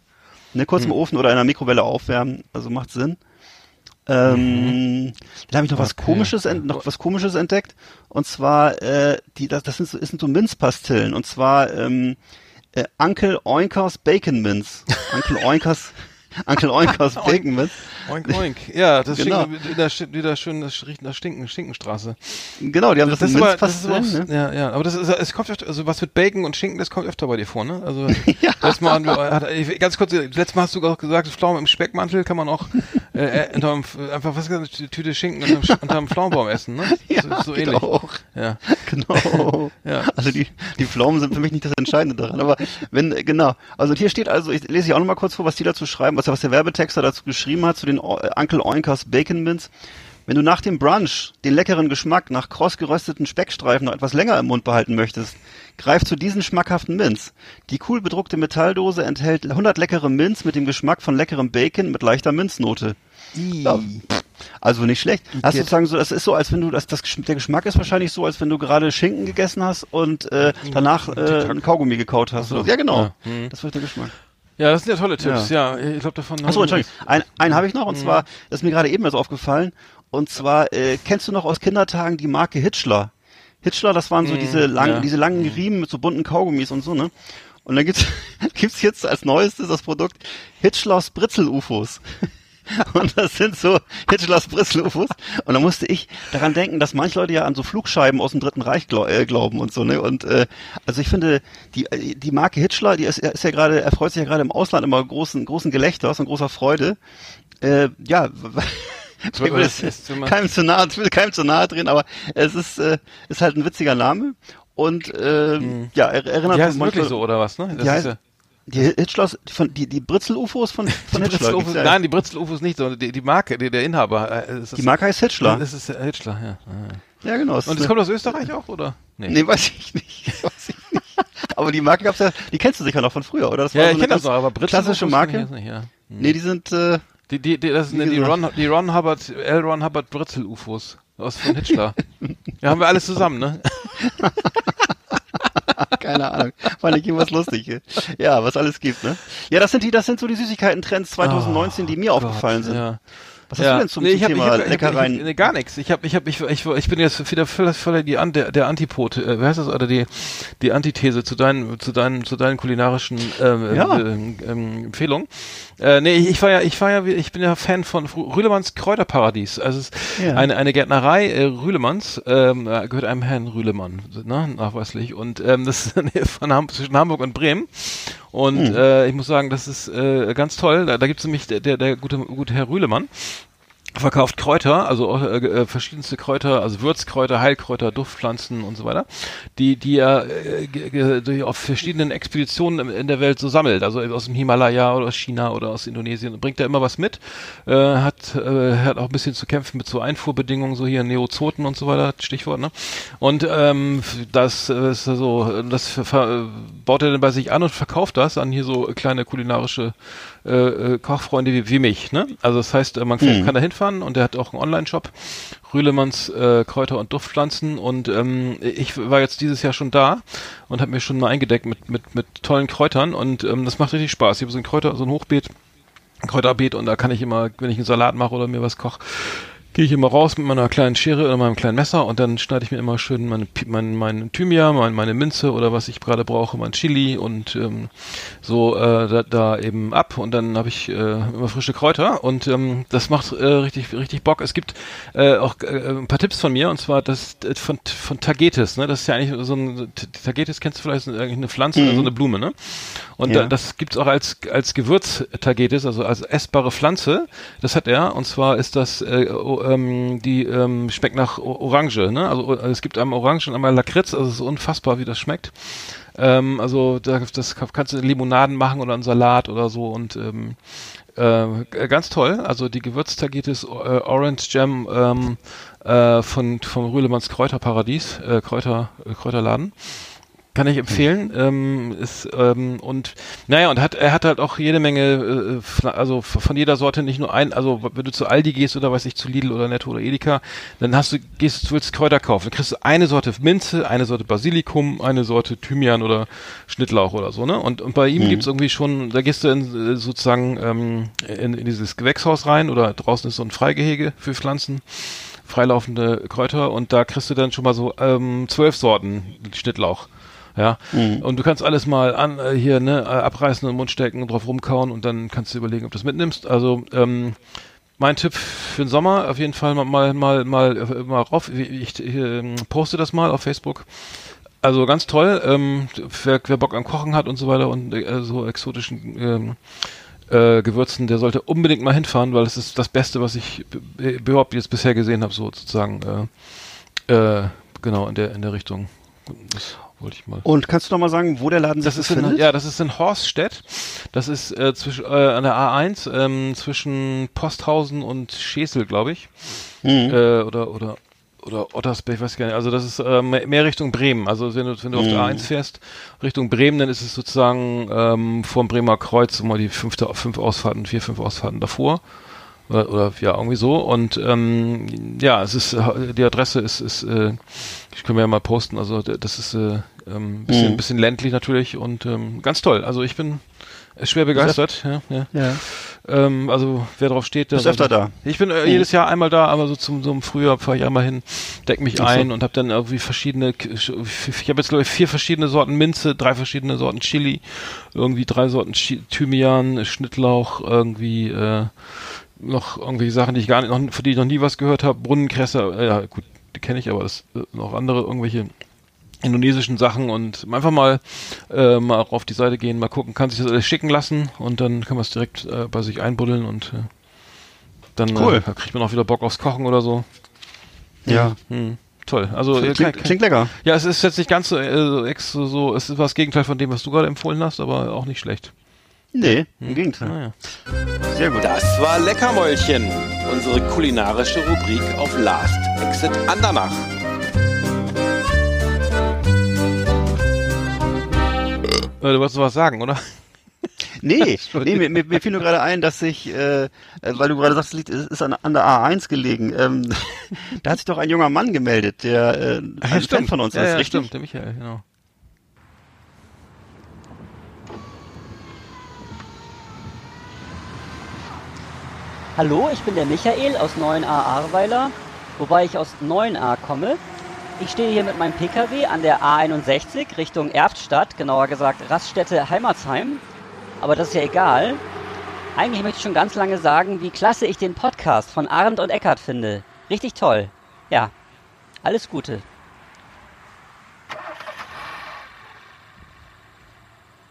Ne, kurz im Hm. Ofen oder in einer Mikrowelle aufwärmen, also macht Sinn. Ähm, Dann habe ich noch was Okay. komisches, ent noch was komisches entdeckt. Und zwar, äh, die, das, das sind so, das sind so Minzpastillen. Und zwar ähm, äh, Uncle Oinkers Bacon Minz. Uncle Oinkers, Uncle Oinkers Bacon Minz. Oink, oink. Ja, das Genau. Schinken, wieder, wieder schön, das riecht nach Stinken, Stinkenstraße. Genau, die haben das, Das ist aber, das ist aber ne? ja, ja, aber das ist, es kommt öfter, also was mit Bacon und Schinken, das kommt öfter bei dir vor, ne? Also, letztes Mal, hat, ganz kurz, letztes Mal hast du auch gesagt, Pflaumen im Speckmantel kann man auch, äh, äh, unterm, einfach, was gesagt, eine Tüte Schinken unterm, unterm Pflaumenbaum essen, ne? Ja, so, so geht ähnlich. auch. Ja. Genau. Ja. Also die, die Pflaumen sind für mich nicht das Entscheidende daran. Aber wenn, genau. Also hier steht also, ich lese ich auch noch mal kurz vor, was die dazu schreiben, was, was der Werbetexter dazu geschrieben hat, zu den O- äh, Uncle Oinkers Bacon Mints. Wenn du nach dem Brunch den leckeren Geschmack nach kross gerösteten Speckstreifen noch etwas länger im Mund behalten möchtest, greif zu diesen schmackhaften Mints. Die cool bedruckte Metalldose enthält 100 leckere Mints mit dem Geschmack von leckerem Bacon mit leichter Minznote. Ja, also nicht schlecht. Hast du sozusagen so, das ist so, als wenn du das, das der Geschmack ist wahrscheinlich so, als wenn du gerade Schinken gegessen hast und äh, danach äh, ein Kaugummi gekaut hast. so. Ja, genau. Ja. Das wird der Geschmack. Ja, das sind ja tolle Tipps, ja. Ich glaube davon. Achso, Entschuldigung. Ein, einen habe ich noch Mhm. und zwar, das ist mir gerade eben erst aufgefallen. Und zwar, äh, kennst du noch aus Kindertagen die Marke Hitchler? Hitchler, das waren so diese langen, Mhm. ja. diese langen Riemen mit so bunten Kaugummis und so, ne? Und dann gibt's, gibt's jetzt als neuestes das Produkt Hitchlers Britzel-UFOs. Und das sind so Hitchlers Britzel-UFOs. Und da musste ich daran denken, dass manche Leute ja an so Flugscheiben aus dem Dritten Reich glaub, äh, glauben und so, ne? Und äh, also ich finde, die, äh, die Marke Hitchler, die ist, ist ja gerade, erfreut sich ja gerade im Ausland immer großen, großen Gelächters und großer Freude. Äh, ja, ich will es ist keinem zu nahe, ich will keinem zu nahe drehen, aber es ist, äh, ist halt ein witziger Name. Und äh, ja, er, erinnert Die heißt manche- wirklich so, oder was, ne? Das Die, heißt, ja- die Hitchlers, von, die, die Britzel-UFOs von, von die Hitchler. Britzel-Ufos- ja. Nein, die Britzel-Ufos nicht, sondern die, die Marke, die, der Inhaber. Äh, ist Die Marke heißt Hitchler. Das ist äh, Hitchler, ja. Ah, ja. Ja, genau. Und das kommt aus Österreich auch, oder? Nee, weiß ich nicht. Weiß ich nicht. aber die Marke gab's ja, die kennst du sicher noch von früher, oder? Das war ja, so ich kenne das noch, aber Britzel klassische Marke. Nicht, ja. hm. Nee, die sind äh, die, die, die, das sind die Ron, die Ron Hubbard, L. Ron Hubbard Britzel UFOs aus von Hitchler. ja, haben wir alles zusammen, ne? Keine Ahnung. Fand ich irgendwas lustig. Ja, was alles gibt, ne? Ja, das sind die, das sind so die Süßigkeiten-Trends 2019, oh, die mir Gott, aufgefallen sind. Ja. Was hast ja. du denn zum, nee, ich hab, Thema hab, Leckereien? Ich hab, nee, gar nichts. Ich habe, ich habe, ich, ich, ich bin jetzt wieder voll, voll die An, der, der Antipod, äh, wie heißt das, oder die, die Antithese zu deinen, zu deinen, zu deinen kulinarischen ähm, ja. äh, ähm, Empfehlungen. Äh, nee, ich, ich war ja, ich war ja, ich bin ja Fan von Rühlemanns Kräuterparadies. Also es ist ja. eine, eine Gärtnerei äh, Rühlemanns, ähm, gehört einem Herrn Rühlemann, ne, nachweislich. Und ähm, das ist von Ham zwischen Hamburg und Bremen. Und hm. äh, ich muss sagen, das ist äh, ganz toll. Da, da gibt es nämlich der, der, der gute, gute Herr Rühlemann verkauft Kräuter, also äh, äh, verschiedenste Kräuter, also Würzkräuter, Heilkräuter, Duftpflanzen und so weiter, die die er äh, auf verschiedenen Expeditionen in der Welt so sammelt, also aus dem Himalaya oder aus China oder aus Indonesien, bringt er immer was mit, äh, hat äh, hat auch ein bisschen zu kämpfen mit so Einfuhrbedingungen, so hier Neozoten und so weiter, Stichwort, ne? Und ähm, das äh, ist so, das baut er dann bei sich an und verkauft das an hier so kleine kulinarische äh, äh, Kochfreunde wie, wie mich. Ne? Also das heißt, äh, man hm. kann da hinfahren und der hat auch einen Online-Shop, Rühlemanns äh, Kräuter- und Duftpflanzen. Und ähm, ich war jetzt dieses Jahr schon da und habe mir schon mal eingedeckt mit, mit, mit tollen Kräutern und ähm, das macht richtig Spaß. Ich habe so ein Kräuter, so ein Hochbeet, Kräuterbeet und da kann ich immer, wenn ich einen Salat mache oder mir was koche, gehe ich immer raus mit meiner kleinen Schere oder meinem kleinen Messer und dann schneide ich mir immer schön meine, mein, mein Thymian, mein, meine Minze oder was ich gerade brauche, mein Chili und ähm, so äh, da, da eben ab und dann habe ich äh, immer frische Kräuter und ähm, das macht äh, richtig richtig Bock. Es gibt äh, auch äh, ein paar Tipps von mir und zwar das äh, von von Tagetes, ne? Das ist ja eigentlich so ein Tagetes kennst du vielleicht ist eigentlich eine Pflanze mhm. oder so eine Blume, ne? Und ja. da, das gibt's auch als als Gewürz Tagetes, also als essbare Pflanze. Das hat er und zwar ist das äh, ähm, die ähm, schmeckt nach Orange, ne? Also es gibt einmal Orange und einmal Lakritz, also es ist unfassbar, wie das schmeckt. Ähm, also da, das kannst du Limonaden machen oder einen Salat oder so und ähm, äh, ganz toll. Also die Gewürztagetes äh, Orange Jam ähm, äh, von vom Rühlemanns Kräuterparadies, äh, Kräuter äh, Kräuterladen kann ich empfehlen. Ähm, ist, ähm, und naja, und hat, er hat halt auch jede Menge, äh, also von jeder Sorte nicht nur ein, also wenn du zu Aldi gehst oder weiß ich, zu Lidl oder Netto oder Edeka, dann hast du, gehst du willst Kräuter kaufen. Dann kriegst du eine Sorte Minze, eine Sorte Basilikum, eine Sorte Thymian oder Schnittlauch oder so, ne? Und, und bei ihm mhm. gibt's irgendwie schon, da gehst du in, äh, sozusagen ähm, in, in dieses Gewächshaus rein oder draußen ist so ein Freigehege für Pflanzen freilaufende Kräuter und da kriegst du dann schon mal so ähm, zwölf Sorten Schnittlauch. Ja. Mhm. Und du kannst alles mal an äh, hier ne äh, abreißen und den Mund stecken und drauf rumkauen und dann kannst du überlegen, ob du das mitnimmst. Also ähm, mein Tipp für den Sommer auf jeden Fall mal mal mal mal, äh, mal rauf. Ich, ich äh, poste das mal auf Facebook. Also ganz toll. Ähm, wer, wer Bock am Kochen hat und so weiter und äh, so exotischen ähm, äh, Gewürzen, der sollte unbedingt mal hinfahren, weil es ist das Beste, was ich überhaupt jetzt bisher gesehen habe, so sozusagen. Äh, äh, genau in der in der Richtung. Das wollte ich mal. Und kannst du noch mal sagen, wo der Laden das sich befindet? In, ja, das ist in Horststedt. Das ist äh, zwischen, äh, an der A1 ähm, zwischen Posthausen und Schesel, glaube ich. Mhm. Äh, oder oder oder Ottersberg, ich weiß gar nicht. Also das ist äh, mehr Richtung Bremen. Also wenn du wenn du mhm. auf der A1 fährst Richtung Bremen, dann ist es sozusagen ähm, vor dem Bremer Kreuz mal die fünfte fünf Ausfahrten, vier fünf Ausfahrten davor. Oder, oder ja, irgendwie so. Und ähm, ja, es ist die Adresse ist, ist äh, ich kann mir ja mal posten, also das ist äh, ähm, bisschen, mhm. bisschen ländlich natürlich und ähm, ganz toll. Also ich bin schwer begeistert. Ja, ja. ja. Ähm, also wer drauf steht, der. Bist öfter da. Ich bin äh, mhm. jedes Jahr einmal da, aber so zum so im Frühjahr fahre ich einmal hin, deck mich Ach ein und habe dann irgendwie verschiedene. Ich habe jetzt glaube ich vier verschiedene Sorten Minze, drei verschiedene Sorten Chili, irgendwie drei Sorten Thymian, Schnittlauch, irgendwie. Äh, noch irgendwelche Sachen, die ich gar nicht, noch, für die ich noch nie was gehört habe. Brunnenkresse, äh, ja gut, die kenne ich, aber das äh, noch andere irgendwelche indonesischen Sachen und einfach mal äh, mal auf die Seite gehen, mal gucken, kann sich das alles schicken lassen und dann kann man es direkt äh, bei sich einbuddeln und äh, dann äh, cool. kriegt man auch wieder Bock aufs Kochen oder so. Ja. Hm. Toll. Also klingt, kann, klingt, lecker. Ja, es ist jetzt nicht ganz so, äh, so, so, es ist was Gegenteil von dem, was du gerade empfohlen hast, aber auch nicht schlecht. Nee, im hm. Gegenteil. Ah, ja. Sehr gut. Das war Leckermäulchen, unsere kulinarische Rubrik auf Last Exit Andernach. du wolltest was sagen, oder? Nee, nee mir, mir, mir fiel nur gerade ein, dass ich, äh, weil du gerade sagst, es ist an, an der A1 gelegen. Ähm, da hat sich doch ein junger Mann gemeldet, der äh, ein stimmt. Fan von uns ja, ist, ja, richtig? stimmt, der Michael, genau. Hallo, ich bin der Michael aus 9a Ahrweiler, wobei ich aus 9a komme. Ich stehe hier mit meinem Pkw an der A61 Richtung Erftstadt, genauer gesagt Raststätte Heimatsheim. Aber das ist ja egal. Eigentlich möchte ich schon ganz lange sagen, wie klasse ich den Podcast von Arndt und Eckart finde. Richtig toll. Ja, alles Gute.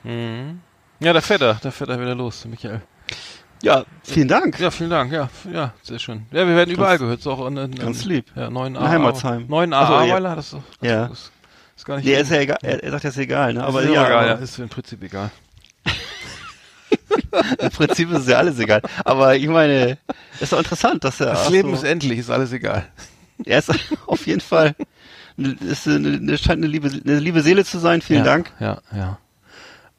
Mhm. Ja, da fährt er, da fährt er wieder los, Michael. Ja, vielen Dank. Ja, vielen Dank, ja, ja, sehr schön. Ja, wir werden überall gehört, so auch in, in, ganz lieb. Ja, 9a. In Heimatsheim. 9a Ach so, ja. Ahrweiler, das ist, das Ja. ist, ist gar nicht Nee, ist ja egal. Er, er sagt, das ist egal, ne? aber ist ja, egal, ja, ist im Prinzip egal. im Prinzip ist es ja alles egal. Aber ich meine, ist doch interessant, dass er. Das Leben so, ist endlich, ist alles egal. Er ist auf jeden Fall. Ist eine, eine, scheint eine liebe, eine liebe Seele zu sein. Vielen ja, Dank. Ja, ja.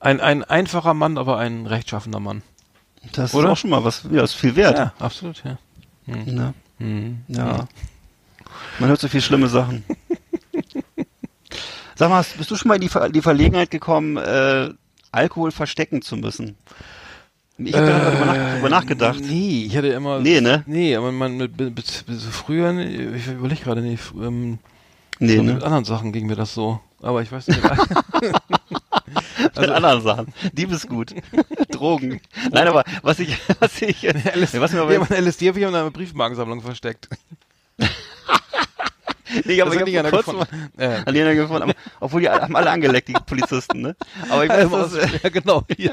Ein, ein einfacher Mann, aber ein rechtschaffender Mann. Das Oder? ist auch schon mal was. Ja, ist viel wert. Ja, absolut, ja. Ne? Mhm. Ja. Man hört so viel schlimme Sachen. Sag mal, bist du schon mal in die, Ver die Verlegenheit gekommen, äh, Alkohol verstecken zu müssen? Ich habe da drüber, nach drüber nachgedacht. Nee, ich hatte immer. Nee, ne? Nee, aber man mit, mit, mit früher, nee, ich überlege gerade nicht, ähm, Nee, ne? mit anderen Sachen ging mir das so. Aber ich weiß nicht. Mit anderen Sachen. Diebesgut. Drogen. Nein, aber was ich, was ich, LSD, was mir aber, ein LSD habe ich in einer Briefmarkensammlung versteckt. nee, ich nicht habe einer kurz gefunden. mal Ja. an jeder gefunden, aber, obwohl die haben alle angeleckt, die Polizisten, ne? Aber ich weiß, Also, das, ja, genau. Hier.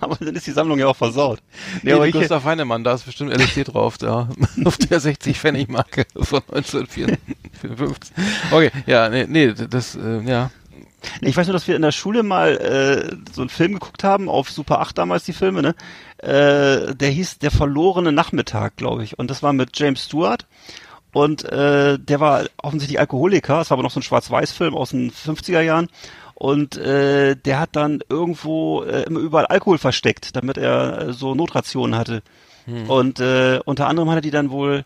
aber dann ist die Sammlung ja auch versaut. Nee, Nee, aber ich, Gustav Heinemann, da ist bestimmt LSD drauf, da auf der 60 Pfennig Marke von 1954. Okay, ja, nee, nee das, äh, ja. Ich weiß nur, dass wir in der Schule mal äh, so einen Film geguckt haben, auf Super 8 damals die Filme, ne? Äh, der hieß Der verlorene Nachmittag, glaube ich. Und das war mit James Stewart. Und äh, der war offensichtlich Alkoholiker. Es war aber noch so ein Schwarz-Weiß-Film aus den 50er Jahren. Und äh, der hat dann irgendwo äh, immer überall Alkohol versteckt, damit er äh, so Notrationen hatte. Und äh, unter anderem hat er die dann wohl,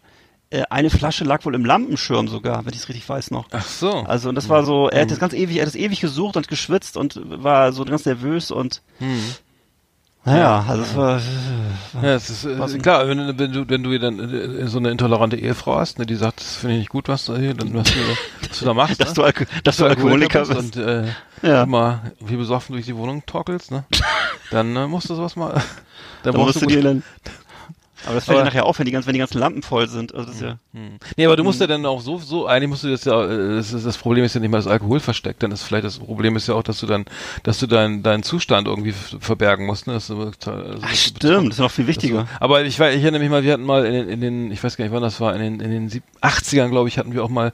äh, eine Flasche lag wohl im Lampenschirm sogar, wenn ich es richtig weiß noch. Ach so. Also und das war so, er hat das ganz ewig, er hat das ewig gesucht und geschwitzt und war so ganz nervös und Hm. naja, also es war Ja, es ist äh, klar, wenn, du- wenn du wenn du dann äh, so eine intolerante Ehefrau hast, ne, die sagt, das finde ich nicht gut, was du hier, dann was du, was du da machst, dass ne? du, Alko dass du Alkoholiker bist. und äh, Ja. immer wie besoffen durch die Wohnung torkelst, ne? Dann äh, musst du sowas mal. Dann Dann musst du dir dann aber das fällt Aber- dir nachher auf, wenn die, ganzen, wenn die ganzen Lampen voll sind. Also das ist ja, Hm. Nee, aber du musst ja dann auch so, so, eigentlich musst du das ja, äh, das, das Problem ist ja nicht mal das Alkohol versteckt, dann ist vielleicht das Problem ist ja auch, dass du dann, dass du deinen, deinen Zustand irgendwie verbergen musst, ne? Dass du, also, Ach, stimmt, das ist noch viel wichtiger. Das so. Aber ich weiß, ich erinnere mich mal, wir hatten mal in den, in den ich weiß gar nicht wann das war, in den, in den sieb- 80ern, glaube ich, hatten wir auch mal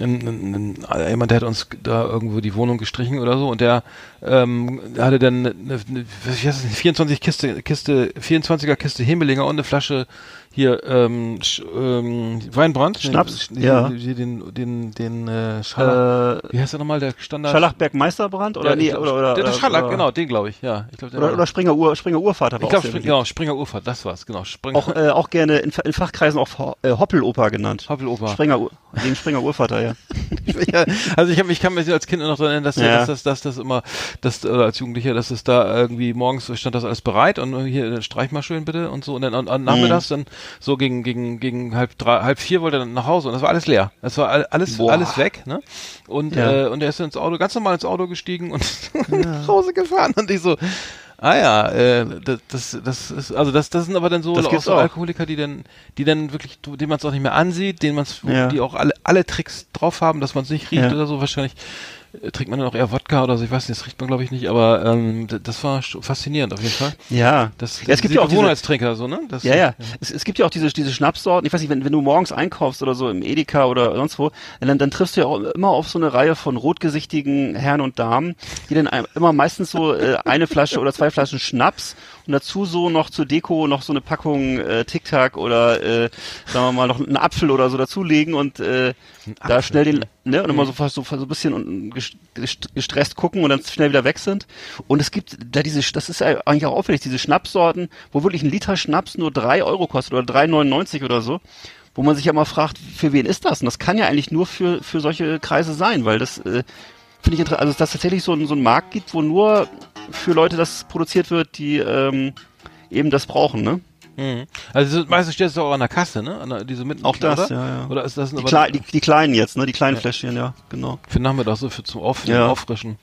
einen, einen, jemand, der hat uns da irgendwo die Wohnung gestrichen oder so und der ähm, hatte dann eine, eine, das, 24 Kiste, Kiste, 24er Kiste Hemelinger und eine Flasche Flasche hier ähm, Sch, ähm, Weinbrand. Schnaps? Den, Ja. Den, den, den, den äh, Scharlach, Äh, wie heißt der nochmal, der Standard? Scharlachberg Meisterbrand oder ja, nee, glaub, oder oder der, der Scharlach, oder, genau, den glaube ich, ja. Ich glaub, der Oder, oder Springer Ur Springer Urvater war ich glaube, beliebt. genau, Springer Urfahrt, das war's, genau. Springer, Auch äh, auch gerne in, in Fachkreisen auch äh, Hoppeloper genannt. Hoppeloper. Springer wegen Springer Urvater, ja. also ich, hab, ich kann mich als Kind noch daran erinnern, dass, Ja. dass, dass, dass das immer, dass, oder als Jugendlicher, dass es da irgendwie morgens stand das alles bereit und hier streich mal schön bitte und so und dann an, an nachmittags Mhm. dann so gegen gegen gegen halb drei, halb vier wollte er dann nach Hause und das war alles leer. Das war all- alles Boah. alles weg, ne? Und Ja. äh, und er ist ins Auto ganz normal ins Auto gestiegen und nach Hause gefahren und ich so Ah ja, äh, das, das, das ist, also das, das sind aber dann so, Das auch so auch. Alkoholiker, die dann, die dann wirklich, denen man es auch nicht mehr ansieht, denen man es, Ja. die auch alle, alle Tricks drauf haben, dass man es nicht riecht Ja. oder so. Wahrscheinlich trinkt man dann auch eher Wodka oder so, ich weiß nicht, das riecht man glaube ich nicht, aber ähm, das war faszinierend auf jeden Fall. Ja. Das, ja, es gibt ja auch diese, Gewohnheitstrinker, so, ne? Das, Ja, ja. Es, es gibt ja auch diese, diese Schnapssorten. Ich weiß nicht, wenn, wenn du morgens einkaufst oder so im Edeka oder sonst wo, dann, dann triffst du ja auch immer auf so eine Reihe von rotgesichtigen Herren und Damen, die dann immer meistens so äh, eine Flasche oder zwei Flaschen Schnaps und dazu so noch zur Deko noch so eine Packung äh, Tic Tac oder äh, sagen wir mal noch einen Apfel oder so dazulegen und äh, da schnell den ne und immer so fast so, so ein bisschen und gestresst gucken und dann schnell wieder weg sind. Und es gibt da diese das ist ja eigentlich auch auffällig diese Schnapssorten wo wirklich ein Liter Schnaps nur drei Euro kostet oder 3,99 oder so wo man sich ja mal fragt für wen ist das? Und das kann ja eigentlich nur für für solche Kreise sein weil das äh, finde ich interessant, also dass es tatsächlich so, einen- so einen Markt gibt, wo nur für Leute das produziert wird, die ähm, eben das brauchen, ne? Mhm. Also meistens steht es auch an der Kasse, ne? An der, diese mitten Auch das, oder? ja, ja. Oder ist das Die, Klei die, die kleinen jetzt, ne? Die kleinen Fläschchen, ja, genau. für Nachmittag so für zum Auf Ja. Auffrischen?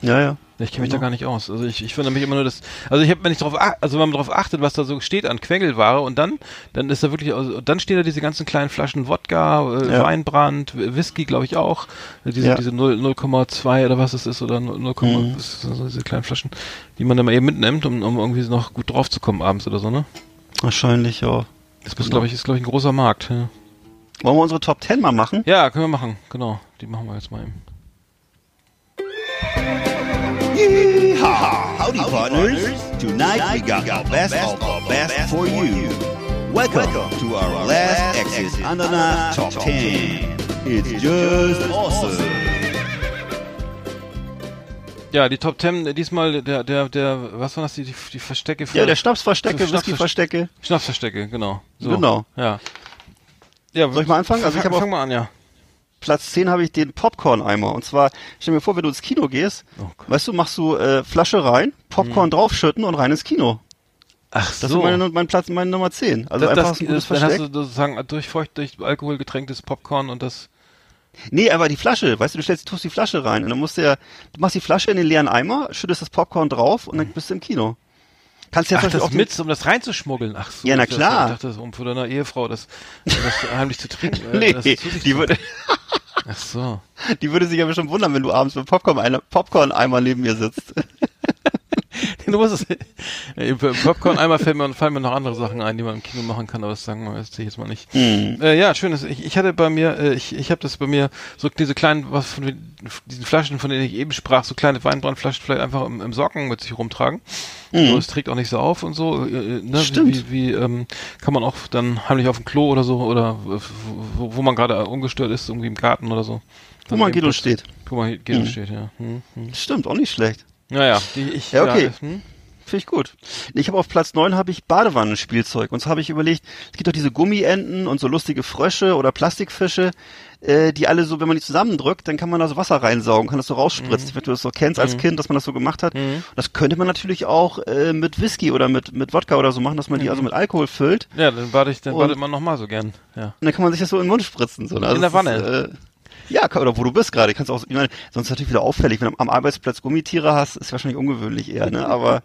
Ja, ja. Ich kenne mich Genau. da gar nicht aus. Also ich, ich finde mich immer nur das. Also ich habe, wenn ich drauf, also wenn man darauf achtet, was da so steht an Quengelware und dann, dann ist da wirklich, also, dann stehen da diese ganzen kleinen Flaschen Wodka, äh, Ja. Weinbrand, Whisky, glaube ich auch, diese Ja. diese 0 0,2 oder was es ist oder 0, 0, Mhm. das ist so diese kleinen Flaschen, die man dann mal eben mitnimmt, um, um irgendwie noch gut drauf zu kommen abends oder so, ne? Wahrscheinlich, ja. Das ist, glaube ich, ist glaube ich ein großer Markt. Ja. Wollen wir unsere Top 10 mal machen? ja, können wir machen, genau. Die machen wir jetzt mal eben. Yeehaw! Howdy, partners. Tonight we got our best of our best for you. Welcome to our last Exit Ananas Top 10. It's just awesome. Ja, die Top 10, diesmal der, der, der, was waren das, die, die, die Verstecke für Ja, der Schnapsverstecke, Schnaps- Whiskyverstecke. Schnapsverstecke, genau. So. Genau. Ja. ja. Soll ich mal anfangen? Also ich fang, hab auch- fang mal an, ja. Platz 10 habe ich den Popcorn-Eimer. Und zwar, stell mir vor, wenn du ins Kino gehst, Oh weißt du, machst du äh, Flasche rein, Popcorn draufschütten und rein ins Kino. Ach Das ist meine, mein Platz, meine Nummer 10. Also das, einfach das, ein gutes dann hast du sozusagen durch feucht, durch Alkohol getränktes Popcorn und das. Nee, aber die Flasche, weißt du, du stellst, tust die Flasche rein und dann musst du ja, du machst die Flasche in den leeren Eimer, schüttest das Popcorn drauf und dann bist du im Kino. Kannst ja Ach, das auch mit, um das reinzuschmuggeln. Ach so. Ja, na klar. Ich dachte, das um für deine Ehefrau das, das heimlich zu trinken. äh, Nee, das die zu zu- würde, Ach so. die würde sich ja bestimmt wundern, wenn du abends mit Popcorn-Eimer Popcorn neben mir sitzt. Du musst es. Popcorn einmal fällt mir, fallen mir noch andere Sachen ein, die man im Kino machen kann, aber das sagen wir jetzt, jetzt mal nicht. Hm. Äh, ja, schön. dass Ich, ich hatte bei mir, äh, ich, ich habe das bei mir, so diese kleinen, was von diesen Flaschen, von denen ich eben sprach, so kleine Weinbrandflaschen vielleicht einfach im, im Socken mit sich rumtragen. So, es trägt auch nicht so auf und so. Äh, äh, ne? Mhm. Stimmt. Wie, wie ähm, kann man auch dann heimlich auf dem Klo oder so oder wo, wo man gerade ungestört ist, irgendwie im Garten oder so. Wo man das- steht. Wo man geht und steht, ja. Hm, hm. Stimmt, auch nicht schlecht. Naja, die ich. Ja, okay. hm? Finde ich gut. Ich habe auf Platz 9 habe ich Badewannenspielzeug. Und so habe ich überlegt, es gibt doch diese Gummienten und so lustige Frösche oder Plastikfische, äh, die alle so, wenn man die zusammendrückt, dann kann man da so Wasser reinsaugen, kann das so rausspritzen. Wenn du das so kennst als Kind, dass man das so gemacht hat. Das könnte man natürlich auch äh, mit Whisky oder mit, mit Wodka oder so machen, dass man die also mit Alkohol füllt. Ja, dann warte ich, dann Und- wartet man noch mal so gern. Ja. Und dann kann man sich das so in den Mund spritzen. So, ne? In der Wanne. Ist, äh, ja, oder wo du bist gerade. Kannst auch, ich meine, sonst ist natürlich wieder auffällig, wenn du am Arbeitsplatz Gummitiere hast, ist wahrscheinlich ungewöhnlich eher, ne? Aber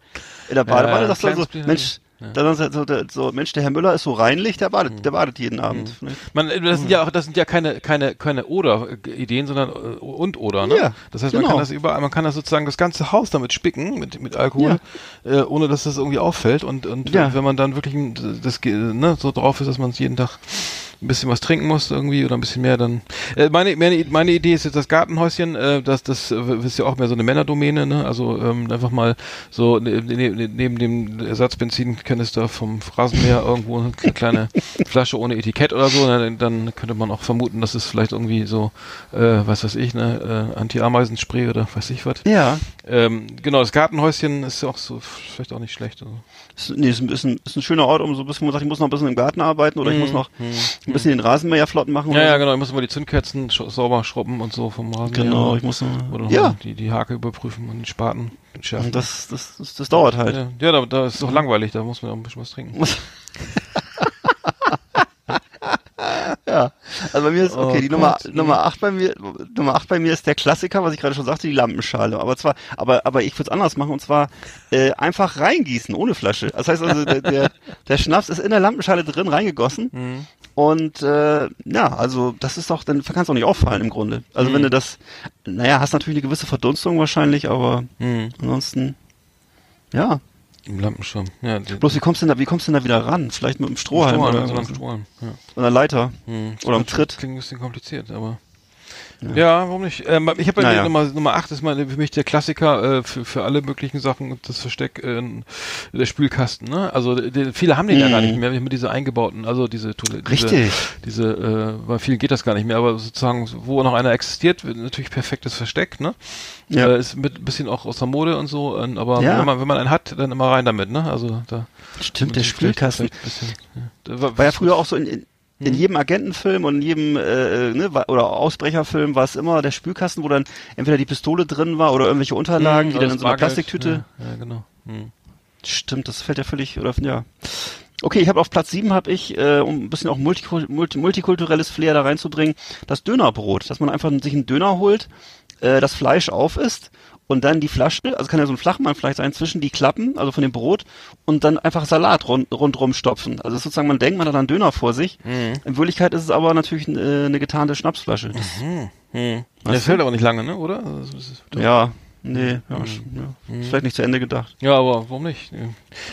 in der Badewanne Ja, sagst du dann so, Mensch, dann sagst du so, der, so, Mensch, der Herr Müller ist so reinlich, der badet, der badet jeden Abend. Ne? Man, das sind ja auch, das sind ja keine, keine, keine Oder-Ideen, sondern äh, und Oder, ne? Ja, das heißt, man genau. kann das überall, man kann das sozusagen das ganze Haus damit spicken, mit, mit Alkohol, äh, ohne dass das irgendwie auffällt. Und, und Ja. wenn man dann wirklich das, ne, so drauf ist, dass man jeden Tag ein bisschen was trinken muss irgendwie oder ein bisschen mehr, dann. Äh, meine, meine, meine Idee ist jetzt das Gartenhäuschen, äh, das, das ist ja auch mehr so eine Männerdomäne, ne? Also ähm, einfach mal so ne, ne, ne, neben dem Ersatzbenzinkanister vom Rasenmäher irgendwo eine kleine Flasche ohne Etikett oder so, ne? dann könnte man auch vermuten, dass es vielleicht irgendwie so, äh, was weiß ich, ne, äh, Anti-Ameisenspray oder weiß ich was. Ja. Ähm, genau, das Gartenhäuschen ist ja auch so vielleicht auch nicht schlecht. Also. Ist, nee, ist ein, ist, ein, ist ein schöner Ort, um so ein bisschen, man sagt, ich muss noch ein bisschen im Garten arbeiten oder ich muss noch ein bisschen den Rasenmäher flott machen. Ja, ja, genau, ich muss immer die Zündkerzen sch sauber schrubben und so vom Rasenmäher. Genau, ich muss Oder ja, mal die, die Hake überprüfen und den Spaten entschärfen. und das, das, das, das dauert halt. ja, ja da, da ist es doch langweilig, da muss man auch ein bisschen was trinken. Ja, also bei mir ist, okay, Oh die Nummer, Gott. Nummer 8 bei mir, Nummer 8 bei mir ist der Klassiker, was ich gerade schon sagte, die Lampenschale. Aber zwar, aber, aber ich würde es anders machen und zwar äh, einfach reingießen, ohne Flasche. Das heißt also, der, der, der Schnaps ist in der Lampenschale drin, reingegossen. Mhm. Und äh, ja, also das ist doch, dann kannst du auch nicht auffallen im Grunde. Also Mhm. wenn du das, naja, hast natürlich eine gewisse Verdunstung wahrscheinlich, aber Mhm. ansonsten, ja. Im Lampenschirm. Ja, die, Bloß wie kommst du denn da, wie kommst du denn da wieder ran? Vielleicht mit dem Strohhalm Strohhalm, oder so so. einem Strohhalm. Ja. Oder Leiter. Hm. Oder am Das Tritt. Klingt ein bisschen kompliziert, aber. Ja, warum nicht? Ähm, ich habe Naja. Nummer, Nummer 8 ist meine, für mich der Klassiker äh, für, für alle möglichen Sachen, das Versteck, äh, der Spülkasten. Ne? Also die, viele haben den ja Mhm. gar nicht mehr mit diese eingebauten, also diese Toilette. Richtig. Diese, diese äh, bei vielen geht das gar nicht mehr, aber sozusagen, wo noch einer existiert, wird natürlich perfektes Versteck. Ne? Ja. Äh, ist mit ein bisschen auch aus der Mode und so, äh, aber Ja. wenn, man, wenn man einen hat, dann immer rein damit. Ne? Also da Stimmt, der Spülkasten. bisschen, ja. War, War ja früher auch so in, in. In jedem Agentenfilm und in jedem äh, ne, wa- oder Ausbrecherfilm war es immer der Spülkasten, wo dann entweder die Pistole drin war oder irgendwelche Unterlagen, die Hm, dann in so einer Plastiktüte. Ja, ja genau. Hm. Stimmt, das fällt ja völlig, oder ja. Okay, ich habe auf Platz 7 habe ich, äh, um ein bisschen auch multikul multi multikulturelles Flair da reinzubringen, das Dönerbrot, dass man einfach sich einen Döner holt, äh, das Fleisch auf isst und dann die Flasche, also kann ja so ein Flachmann vielleicht sein, zwischen die Klappen, also von dem Brot und dann einfach Salat rund, rundrum stopfen. Also sozusagen, man denkt, man hat einen Döner vor sich. Mhm. In Wirklichkeit ist es aber natürlich äh, eine getarnte Schnapsflasche. Das, Hm. Weißt Das hält aber nicht lange, ne? Oder? Also, Ja, nee, ja, Mhm. ja. Ist vielleicht nicht zu Ende gedacht. Ja, aber warum nicht?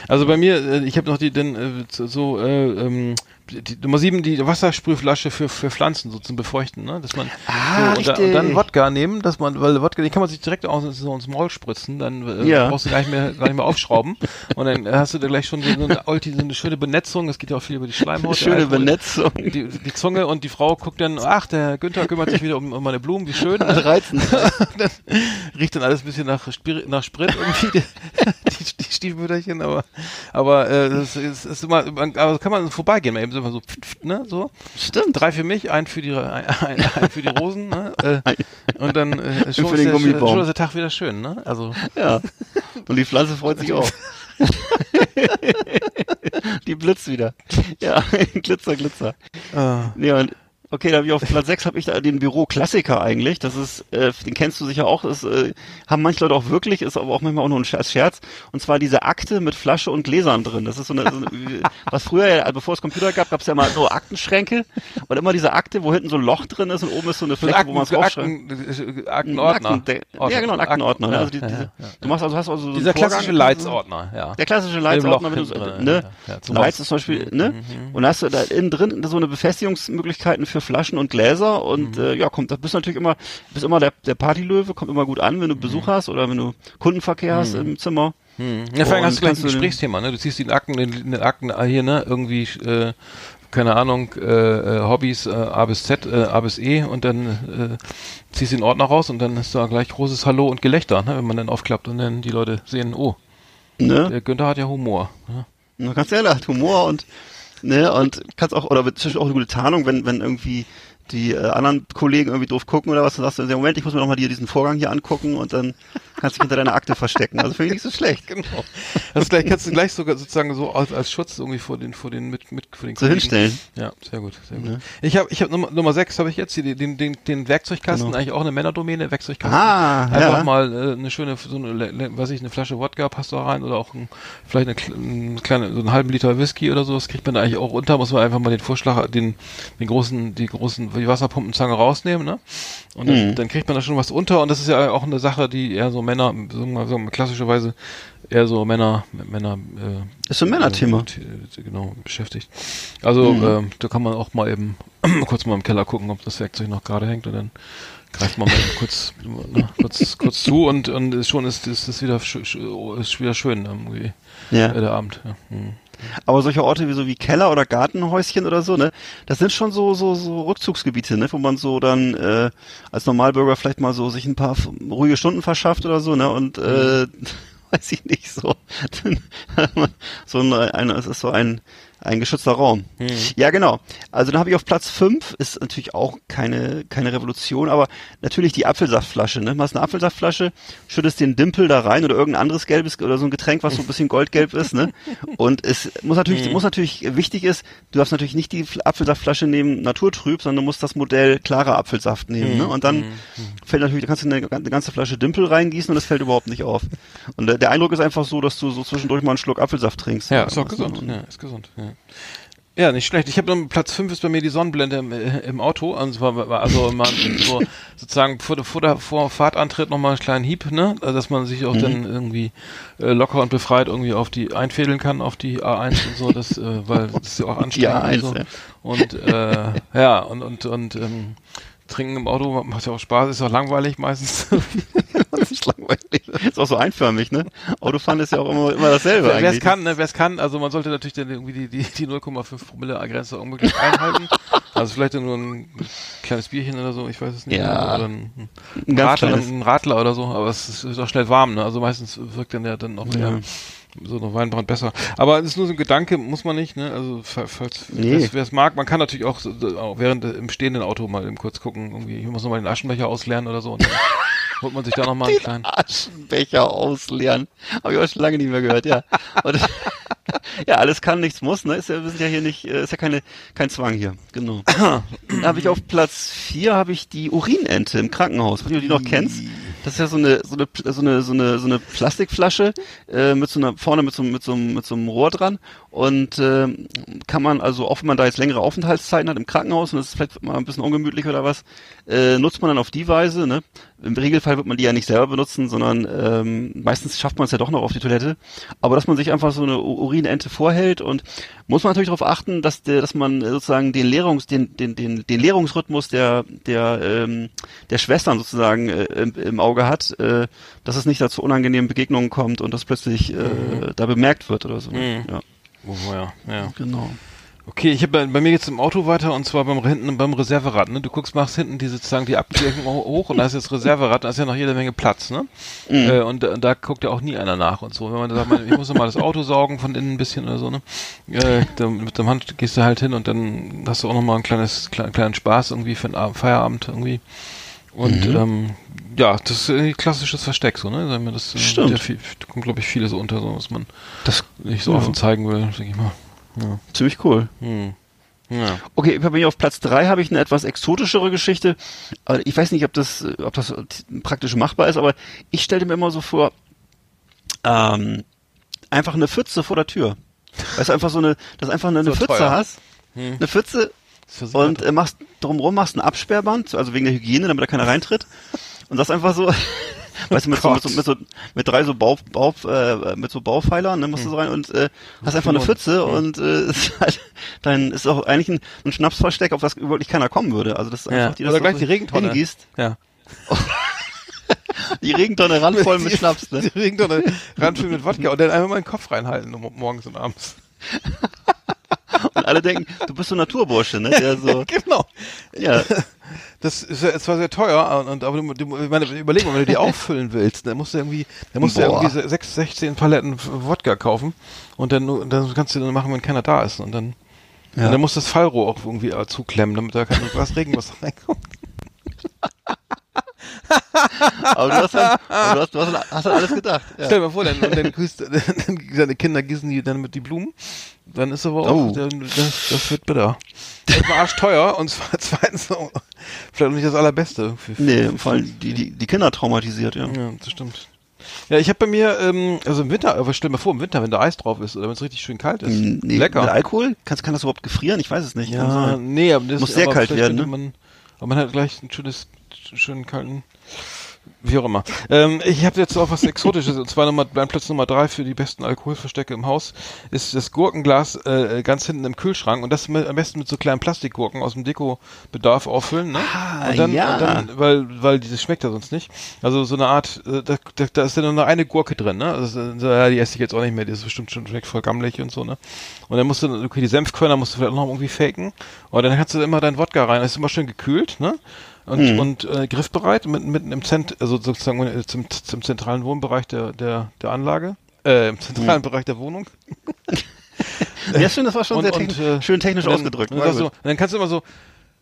Also bei mir, äh, ich habe noch die denn äh, so- äh, ähm, die, Nummer sieben, die Wassersprühflasche für für Pflanzen so zum Befeuchten, ne? Dass man Ah, so, und, da, und dann Wodka nehmen, dass man, weil Wodka, den kann man sich direkt aus, so ins Maul spritzen, dann äh, Ja. brauchst du gar nicht mehr gar nicht mehr aufschrauben und dann hast du da gleich schon so eine, Ulti- so eine schöne Benetzung. Es geht ja auch viel über die Schleimhaut. Schöne Alkohol. Benetzung. Die, die Zunge und die Frau guckt dann, ach, der Günther kümmert sich wieder um, um meine Blumen, wie schön. Ne? Reizend. dann riecht dann alles ein bisschen nach, Spir nach Sprit irgendwie, die, die, die Stiefmütterchen, aber, aber äh, das ist, ist immer, man, aber kann man vorbeigehen, mal eben so, immer so, ne, so. Stimmt. Drei für mich, ein für die, ein, ein, ein für die Rosen, ne, äh, und dann äh, schon, ist der, schon ist der Tag wieder schön, ne, also. Ja. Und die Pflanze freut sich auch. die blitzt wieder. Ja, Glitzer, Glitzer. Äh, Ja, und okay, da habe ich auf Platz 6 habe ich da den Büro-Klassiker eigentlich. Das ist, äh, den kennst du sicher auch. Das äh, haben manche Leute auch wirklich, ist aber auch manchmal auch nur ein Scherz. Scherz. Und zwar diese Akte mit Flasche und Gläsern drin. Das ist so eine, so eine was früher, ja, bevor es Computer gab, gab es ja mal so Aktenschränke und immer diese Akte, wo hinten so ein Loch drin ist und oben ist so eine Fläche, wo man es draufschreibt. Akten, äh, Aktenordner. Akten, ja, genau, ein Aktenordner. ne? Ja, also die, ja, diese, ja. Du machst also, hast also so Dieser klassische Leitsordner, ja. Der klassische Leitsordner, wenn du ne? ja, ja, Leits ist zum Beispiel, ne? Und da hast du da innen drin so eine Befestigungsmöglichkeiten für Flaschen und Gläser und Mhm. äh, ja, kommt, da bist du natürlich immer, bist immer der, der Partylöwe, kommt immer gut an, wenn du Besuch Mhm. hast oder wenn du Kundenverkehr hast im Zimmer. Hm. Ja, vor allem hast du gleich ein den- Gesprächsthema, ne? Du ziehst die Akten, den, den Akten ah, hier, ne? Irgendwie, äh, keine Ahnung, äh, äh, Hobbys äh, A bis Z, äh, A bis E und dann äh, ziehst du den Ordner raus und dann ist da gleich großes Hallo und Gelächter, ne? Wenn man dann aufklappt und dann die Leute sehen, oh, Ne? der Günther hat ja Humor. Ne? Du kannst ja hat Humor und ne? Und kannst auch oder Beispiel auch eine gute Tarnung, wenn wenn irgendwie die äh, anderen Kollegen irgendwie doof gucken oder was, dann sagst du, Moment, ich muss mir noch mal dir diesen Vorgang hier angucken und dann kannst du dich hinter deiner Akte verstecken. Also finde ich nicht so schlecht. Genau. Das gleich kannst du gleich sogar sozusagen so als, als Schutz irgendwie vor den vor den mit mit vor den So hinstellen. Ja, sehr gut, sehr gut. Ne? Ich habe ich habe Nummer, Nummer 6 habe ich jetzt hier den den den Werkzeugkasten, Genau. eigentlich auch eine Männerdomäne, Werkzeugkasten. Ah, Einfach ja. mal äh, eine schöne so eine weiß ich eine Flasche Wodka passt da rein oder auch ein, vielleicht eine, kle- ein kleine so einen halben Liter Whisky oder so, das kriegt man da eigentlich auch unter, muss man einfach mal den Vorschlag den den großen die großen die Wasserpumpenzange rausnehmen, ne? Und dann, Mhm. dann kriegt man da schon was unter und das ist ja auch eine Sache, die eher so Männer so so klassischerweise eher so Männer Männer äh, Ist ein Männerthema. äh, genau beschäftigt. Also Mhm. ähm, da kann man auch mal eben kurz mal im Keller gucken, ob das Werkzeug noch gerade hängt und dann greift man mal kurz ne, kurz kurz zu und und schon ist ist das wieder sch, sch, ist wieder schön irgendwie Ja. äh, der Abend. Ja. Hm. Aber solche Orte wie so wie Keller oder Gartenhäuschen oder so, ne, das sind schon so so so Rückzugsgebiete, ne, wo man so dann äh, als Normalbürger vielleicht mal so sich ein paar ruhige Stunden verschafft oder so, ne, und äh, weiß ich nicht so. So ein, ein es ist so ein ein geschützter Raum. Ja, genau. Also dann habe ich auf Platz fünf ist natürlich auch keine keine Revolution, aber natürlich die Apfelsaftflasche. Ne? Du hast eine Apfelsaftflasche, schüttest den Dimpel da rein oder irgendein anderes gelbes oder so ein Getränk, was so ein bisschen goldgelb ist. Ne? Und es muss natürlich muss natürlich wichtig ist, du darfst natürlich nicht die Fl- Apfelsaftflasche nehmen naturtrüb, sondern du musst das Modell klarer Apfelsaft nehmen. Ne? Und dann fällt natürlich, da kannst du eine, eine ganze Flasche Dimpel reingießen und das fällt überhaupt nicht auf. Und der, der Eindruck ist einfach so, dass du so zwischendurch mal einen Schluck Apfelsaft trinkst. Ja, ist auch gesund. Und- Ja, ist gesund. Ja. Ja, nicht schlecht. Ich habe Platz 5 ist bei mir die Sonnenblende im, äh, im Auto. War also immer so sozusagen vor, der- vor der vor Fahrtantritt nochmal einen kleinen Hieb, ne? Also, dass man sich auch Mhm. dann irgendwie äh, locker und befreit irgendwie auf die einfädeln kann, auf die A1 und so, das, äh, weil das ist ja auch anstrengend A1, und so. ja. Und äh, ja, und und und ähm, Trinken im Auto macht ja auch Spaß, ist auch langweilig meistens. ist langweilig. Ist auch so einförmig, ne? Autofahren ist ja auch immer, immer dasselbe Wer es eigentlich. kann, ne, wer es kann, also man sollte natürlich dann irgendwie die, die, die 0,5 Promille Grenze unmöglich einhalten. Also vielleicht nur ein kleines Bierchen oder so, ich weiß es nicht. Ja. Oder ein, Ein ganz Radler, ein Radler oder so, aber es ist, ist auch schnell warm, ne? Also meistens wirkt dann ja dann auch Ja. eher so noch Weinbrand besser. Aber es ist nur so ein Gedanke, muss man nicht, ne? Also fa- falls Nee. wer es mag, man kann natürlich auch, auch während äh, im stehenden Auto mal eben kurz gucken, irgendwie, ich muss noch mal den Aschenbecher ausleeren oder so. Und dann holt man sich da noch mal einen Den kleinen. Aschenbecher ausleeren. Habe ich auch schon lange nicht mehr gehört, ja. Und, ja, alles kann, nichts muss, ne? Ist ja, wir sind ja hier nicht, äh, ist ja keine, kein Zwang hier. Genau. Dann habe ich auf Platz vier habe ich die Urinente im Krankenhaus. Wenn du die noch kennst. Das ist ja so eine, so eine, so eine, so eine, so eine Plastikflasche, äh, mit so einer, vorne mit so, mit so, mit so einem Rohr dran. Und ähm, kann man also, auch wenn man da jetzt längere Aufenthaltszeiten hat im Krankenhaus und das ist vielleicht mal ein bisschen ungemütlich oder was, äh, nutzt man dann auf die Weise, ne? Im Regelfall wird man die ja nicht selber benutzen, sondern ähm, meistens schafft man es ja doch noch auf die Toilette. Aber dass man sich einfach so eine Urinente vorhält und muss man natürlich darauf achten, dass der, dass man sozusagen den Lehrungs, den, den, den, den Lehrungsrhythmus der, der, ähm, der Schwestern sozusagen äh, im, im Auge hat, äh, dass es nicht dazu unangenehmen Begegnungen kommt und das plötzlich äh, da bemerkt wird oder so. Mhm. Ja, Oh, ja, ja. genau. Okay, ich habe bei, mir jetzt im Auto weiter und zwar beim hinten beim Reserverad. Ne? Du guckst, machst hinten die sozusagen die Abdeckung ho- hoch und da ist jetzt Reserverad, da ist ja noch jede Menge Platz, ne? Mhm. Äh, und, da- und da guckt ja auch nie einer nach und so. Wenn man sagt, ich muss noch mal das Auto saugen von innen ein bisschen oder so, ne? Äh, dann, mit dem Hand gehst du halt hin und dann hast du auch noch mal ein kleines klein, kleinen Spaß irgendwie für den Abend, Feierabend irgendwie. Und Mhm. ähm, ja, das ist ein klassisches Versteck, so, ne? Sagen wir, das äh, Stimmt. Da kommt, glaube ich, vieles unter, so was man Das nicht so Ja. offen zeigen will, denke ich mal. Ja. ziemlich cool. Hm. Ja. Okay, bei mir auf Platz drei habe ich eine etwas exotischere Geschichte. Ich weiß nicht, ob das, ob das praktisch machbar ist, aber ich stellte mir immer so vor, ähm, einfach eine Pfütze vor der Tür. Weißt du, einfach so eine, dass du einfach eine, Pfütze teuer. hast, Hm. eine Pfütze und äh, machst drumherum machst ein Absperrband, also wegen der Hygiene, damit da keiner reintritt. Und das einfach so, weißt du, mit, so, mit, so, mit, so, mit drei so Bau, Bau, äh, mit so Baupfeilern, ne, musst du so rein und äh, hast einfach eine Mund. Pfütze und äh, ist halt, dann ist auch eigentlich ein, ein Schnapsversteck, auf das wirklich keiner kommen würde. Also das ist Ja. einfach die, das Oder gleich die Regentonne. hingießt, Ja. die Regentonne randvoll mit Schnaps, ne? Die Regentonne ranfüllen mit Wodka und dann einfach mal den Kopf reinhalten morgens und abends. Und alle denken, du bist so ein Naturbursche, ne? Der so, Genau. ja, Das ist ja zwar sehr teuer, und, aber du, du, meine, überleg mal, wenn du die auffüllen willst, dann musst du irgendwie, dann musst du Boah. irgendwie se- sechs, 16 Paletten Wodka kaufen und dann, dann kannst du dann machen, wenn keiner da ist und dann, Ja. und dann musst du das Fallrohr auch irgendwie zuklemmen, damit da kein Glas Regenwasser reinkommt. Aber du hast, aber du hast, du hast, hast alles gedacht. Ja. Stell dir mal vor, dann, und dann grüßt, dann, deine Kinder gießen die dann mit die Blumen. Dann ist aber auch, Oh. dann, das, das wird bitter. Erstmal arschteuer und zwar zweitens vielleicht nicht das allerbeste. Für, für, Nee, vor allem die, die, die Kinder traumatisiert, ja. Ja, das stimmt. Ja, ich habe bei mir, ähm, also im Winter, aber stell dir mal vor, im Winter, wenn da Eis drauf ist oder wenn es richtig schön kalt ist. Nee, Mit Lecker. Alkohol? Kannst, kann das überhaupt gefrieren? Ich weiß es nicht. Kann Ja, nee, aber das Muss sehr kalt werden, ne? Man, aber man hat gleich ein schönes, schönen kalten, wie auch immer. Ähm, ich habe jetzt auch was Exotisches, und zwar Nummer, mein Platz Nummer drei für die besten Alkoholverstecke im Haus ist das Gurkenglas äh, ganz hinten im Kühlschrank und das mit, am besten mit so kleinen Plastikgurken aus dem Dekobedarf auffüllen, ne? Ah, und dann, ja. und dann, weil, weil dieses schmeckt ja sonst nicht. Also so eine Art, äh, da, da, da ist dann nur eine Gurke drin, ne? Also, ja, die esse ich jetzt auch nicht mehr, die ist bestimmt schon schmeckt voll gammelig und so, ne? Und dann musst du, okay, die Senfkörner musst du vielleicht auch noch irgendwie faken. Und dann kannst du immer dein Wodka rein, das ist immer schön gekühlt, ne? Und, Mhm. und äh, griffbereit, mitten, mitten im Zent, also sozusagen äh, zum, zum zentralen Wohnbereich der, der, der Anlage, äh, im zentralen Bereich der Wohnung. Ja, schön, das war schon Und- sehr und, technisch, äh, schön technisch Und dann, ausgedrückt. Und dann, so, und dann kannst du immer so,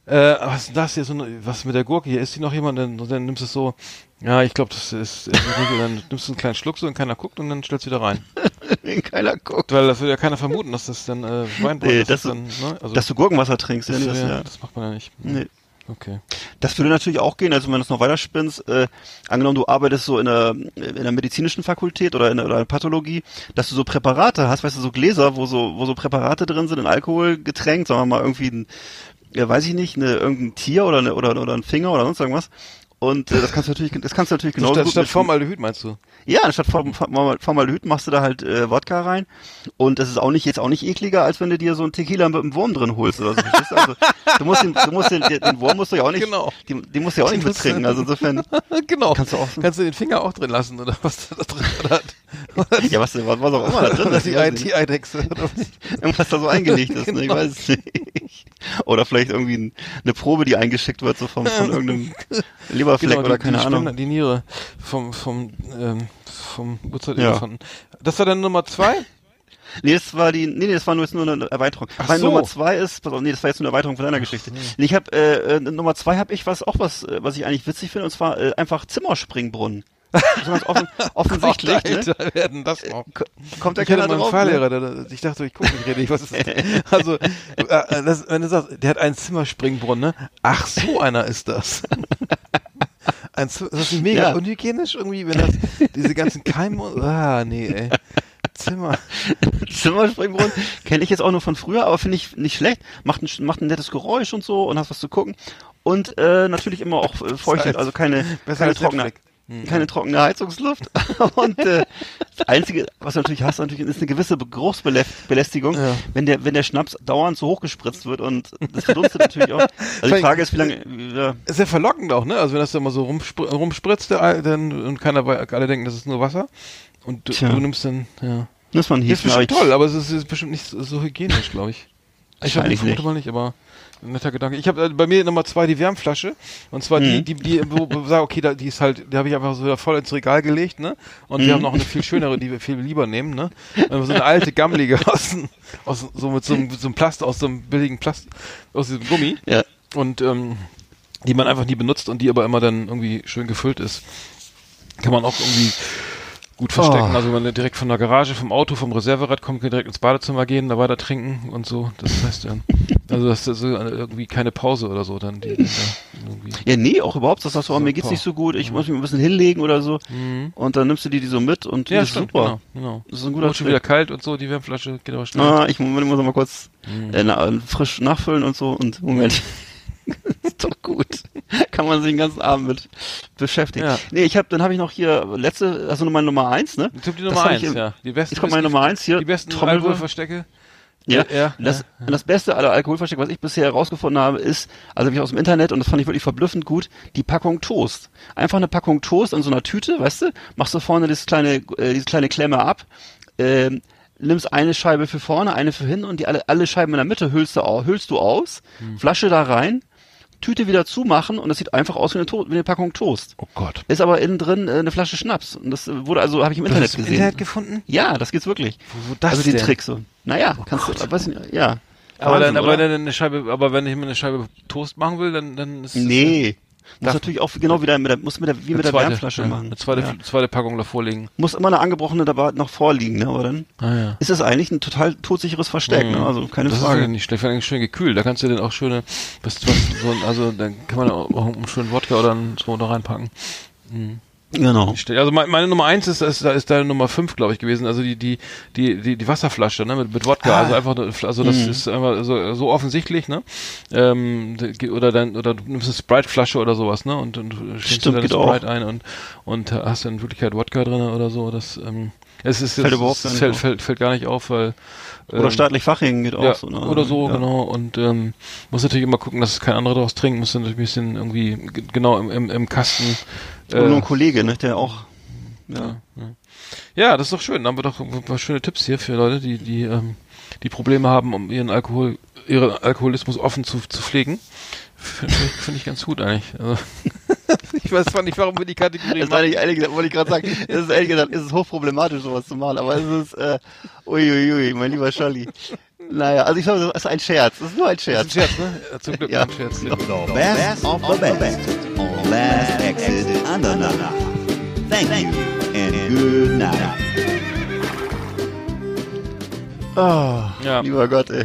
äh, was ist das hier, so eine, was mit der Gurke hier, ist die noch jemand? Dann, dann nimmst du es so, ja, ich glaube, das ist, und dann nimmst du einen kleinen Schluck so und keiner guckt und dann stellst du wieder rein. Keiner guckt. Weil das würde ja keiner vermuten, dass das dann äh, Weinbrand Nee, ist. dass das du- dann, ne? also, Dass du Gurkenwasser trinkst, ja, das, nee, das, ja, ja. das macht man ja nicht. Nee. Okay. Das würde natürlich auch gehen, also wenn du es noch weiter spinnst, äh, angenommen du arbeitest so in der, in der medizinischen Fakultät oder in der, oder in der Pathologie, dass du so Präparate hast, weißt du, so Gläser, wo so, wo so Präparate drin sind, in Alkohol getränkt, sagen wir mal irgendwie ein, ja, weiß ich nicht, eine, irgendein Tier oder, eine, oder, oder ein Finger oder sonst irgendwas. Und äh, das kannst du natürlich, das kannst du natürlich genauso statt, gut statt Formaldehyd meinst du? Ja, Form- Form- Formaldehyd machst du da halt äh, Wodka rein. Und das ist auch nicht jetzt auch nicht ekliger, als wenn du dir so einen Tequila mit einem Wurm drin holst oder so. Also, du musst den, du musst den, den, Wurm musst du ja auch nicht, Genau. den, den musst du ja auch nicht mittrinken. Also insofern, genau. Kannst du auch Kannst du den Finger auch drin lassen oder was da drin oder ja, was, was, was auch immer da drin ist. die, ich weiß Ei- nicht. die Eidechse oder was? Irgendwas da so eingelegt ist, ne? ich Genau. weiß es nicht. Oder vielleicht irgendwie ein, eine Probe, die eingeschickt wird, so von, von irgendeinem Leberfleck Genau, oder keine die Ahnung. Die Niere vom vom ähm, vom Ja. Uhrzeitelefanten. Das war dann Nummer zwei? Nee, das war die, nee, nee, das war nur, jetzt nur eine Erweiterung. Ach Meine so. Nummer zwei ist, pass auf, nee, das war jetzt nur eine Erweiterung von deiner Geschichte. Nee, ich habe äh, äh, Nummer zwei habe ich was auch was, äh, was ich eigentlich witzig finde, und zwar äh, einfach Zimmerspringbrunnen. Ist ganz offen, offensichtlich, Gott, ne? Alter, werden das noch. Ko- Kommt keiner mal einen drauf? Fahrlehrer, Ne? der, der, ich dachte, ich gucke nicht richtig, was ist das? Also, äh, äh, das, wenn du sagst, der hat einen Zimmerspringbrunnen, ne? Ach, so einer ist das. Ein, das ist mega Ja. unhygienisch irgendwie, wenn das, diese ganzen Keime, ah, nee, ey. Zimmer. Zimmerspringbrunnen kenne ich jetzt auch nur von früher, aber finde ich nicht schlecht. Macht ein, macht ein nettes Geräusch und so und hast was zu gucken. Und äh, natürlich immer auch äh, feuchtet, also keine, keine trockene. Hm. keine trockene Heizungsluft. und äh, das Einzige, was du natürlich hast, natürlich ist eine gewisse Be- Geruchsbelästigung, Ja. wenn der, wenn der Schnaps dauernd so hochgespritzt wird und das verdunstet natürlich auch. Also die Frage ist, wie lange, ja, Ist ja verlockend auch, ne? Also wenn das da mal so rumspr rumspritzt, der, dann, und keiner, wei- alle denken, das ist nur Wasser. Und du, du nimmst dann, ja. muss man Ist hießen, aber bestimmt toll, aber es ist, ist bestimmt nicht so, so hygienisch, glaube ich. Ich Wahrscheinlich vermute nicht. mal nicht, aber netter Gedanke. Ich habe äh, bei mir Nummer zwei die Wärmflasche und zwar die, Mhm. die, die, wo, wo sag, okay, da, die ist halt, die habe ich einfach so voll ins Regal gelegt, ne? Und wir Mhm. haben noch eine viel schönere, die wir viel lieber nehmen, ne? So eine alte gammelige aus, aus so mit so einem, so einem Plast, aus so einem billigen Plast, aus diesem Gummi ja. und ähm, die man einfach nie benutzt und die aber immer dann irgendwie schön gefüllt ist. Kann man auch irgendwie gut verstecken. Oh. Also wenn man direkt von der Garage, vom Auto, vom Reserverad kommt, kann direkt ins Badezimmer gehen, da weiter trinken und so. Das heißt, ähm, also das ist so irgendwie keine Pause oder so, dann die, die. Ja, nee, auch überhaupt, das sagst du, oh, mir geht's nicht so gut, ich muss mich ein bisschen hinlegen oder so. Mhm. Und dann nimmst du die, die so mit und die Ja, ist stimmt, super. genau, genau. Das ist ein guter Wird schon wieder kalt und so, die Wärmflasche geht aber schnell. Ah, ich muss, muss mal kurz Mhm. äh, na, frisch nachfüllen und so und Moment. ist doch gut. Kann man sich den ganzen Abend mit beschäftigen. Ja. Nee, ich habe, dann habe ich noch hier letzte, also Nummer Nummer eins, ne? Jetzt kommt die Nummer eins, ich ja. Die besten Jetzt kommt meine Nummer eins hier. Die besten Trommelwirbel. Alkoholverstecke. Ja, ja, das, das beste aller Alkoholverstecke, was ich bisher herausgefunden habe, ist, also habe ich aus dem Internet und das fand ich wirklich verblüffend gut, die Packung Toast. Einfach eine Packung Toast in so einer Tüte, weißt du, machst du vorne das kleine, äh, diese kleine Klemme ab, ähm, nimmst eine Scheibe für vorne, eine für hin und die alle, alle Scheiben in der Mitte hüllst du, hüllst du aus, Hm. Flasche da rein, Tüte wieder zumachen und das sieht einfach aus wie eine, to wie eine Packung Toast. Oh Gott. Ist aber innen drin äh, eine Flasche Schnaps. Und das äh, wurde also, habe ich im Internet hast du im gesehen. Internet gefunden? Ja, das geht's wirklich. Wo, wo das also die denn? Tricks so. Naja, kannst du, weiß nicht, ja. Aber Wahnsinn, dann, aber oder? dann eine Scheibe, aber wenn ich mir eine Scheibe Toast machen will, dann, dann ist es Nee. Muss natürlich auch genau wieder mit der, muss mit der, wie mit der zweite, Wärmflasche ja, machen. Eine zweite, Ja. zweite Packung davor liegen. Muss immer eine angebrochene dabei noch vorliegen, ne? Aber dann Ah ja. ist es eigentlich ein total todsicheres Versteck, ne? Also keine das ist Frage. ja nicht schlecht, allem schön gekühlt. Da kannst du dann auch schöne, was, was, so, also dann kann man auch einen schönen Wodka oder so da reinpacken. Genau. Also mein- meine Nummer eins ist, ist, ist deine Nummer fünf, glaube ich, gewesen. Also die, die, die, die, die Wasserflasche, ne, mit, mit Wodka. Ah. Also einfach, also das Mhm. ist einfach so, so offensichtlich, ne? Ähm, de- oder dann, oder du nimmst eine Sprite-Flasche oder sowas, ne? Und, und schenkst du deine geht auch. Sprite ein und, und hast in Wirklichkeit Wodka drin oder so. Das, ähm, es ist, Fällt es, überhaupt es gar nicht fällt, auf. fällt, fällt gar nicht auf, weil, Oder ähm, staatlich Fachhängen geht auch ja, so, ne? oder so, ja. genau. Und ähm, muss natürlich immer gucken, dass es kein anderer daraus trinkt. Muss dann natürlich ein bisschen irgendwie genau im, im, im Kasten. Äh, nur ein Kollege, ne? Der auch. Ja. ja, ja. ja, das ist doch schön. Da haben wir doch ein paar schöne Tipps hier für Leute, die die ähm, die Probleme haben, um ihren Alkohol, ihren Alkoholismus offen zu, zu pflegen. Finde ich, find ich ganz gut eigentlich. Also, ich weiß zwar nicht, warum wir die Kategorie Das war machen. nicht, ehrlich gesagt, wollte ich gerade sagen, es ist ehrlich gesagt, es ist hochproblematisch, sowas zu machen, aber es ist, äh, uiuiui, mein lieber Charlie. Naja, also ich glaube, das ist ein Scherz, das ist nur ein Das ist Scherz. ein Scherz, ne? Zum Glück Ja. ein Scherz. Ja. The best of the best on Last Exit Andernach. Thank you and good night. Oh, Ja. lieber Gott, ey.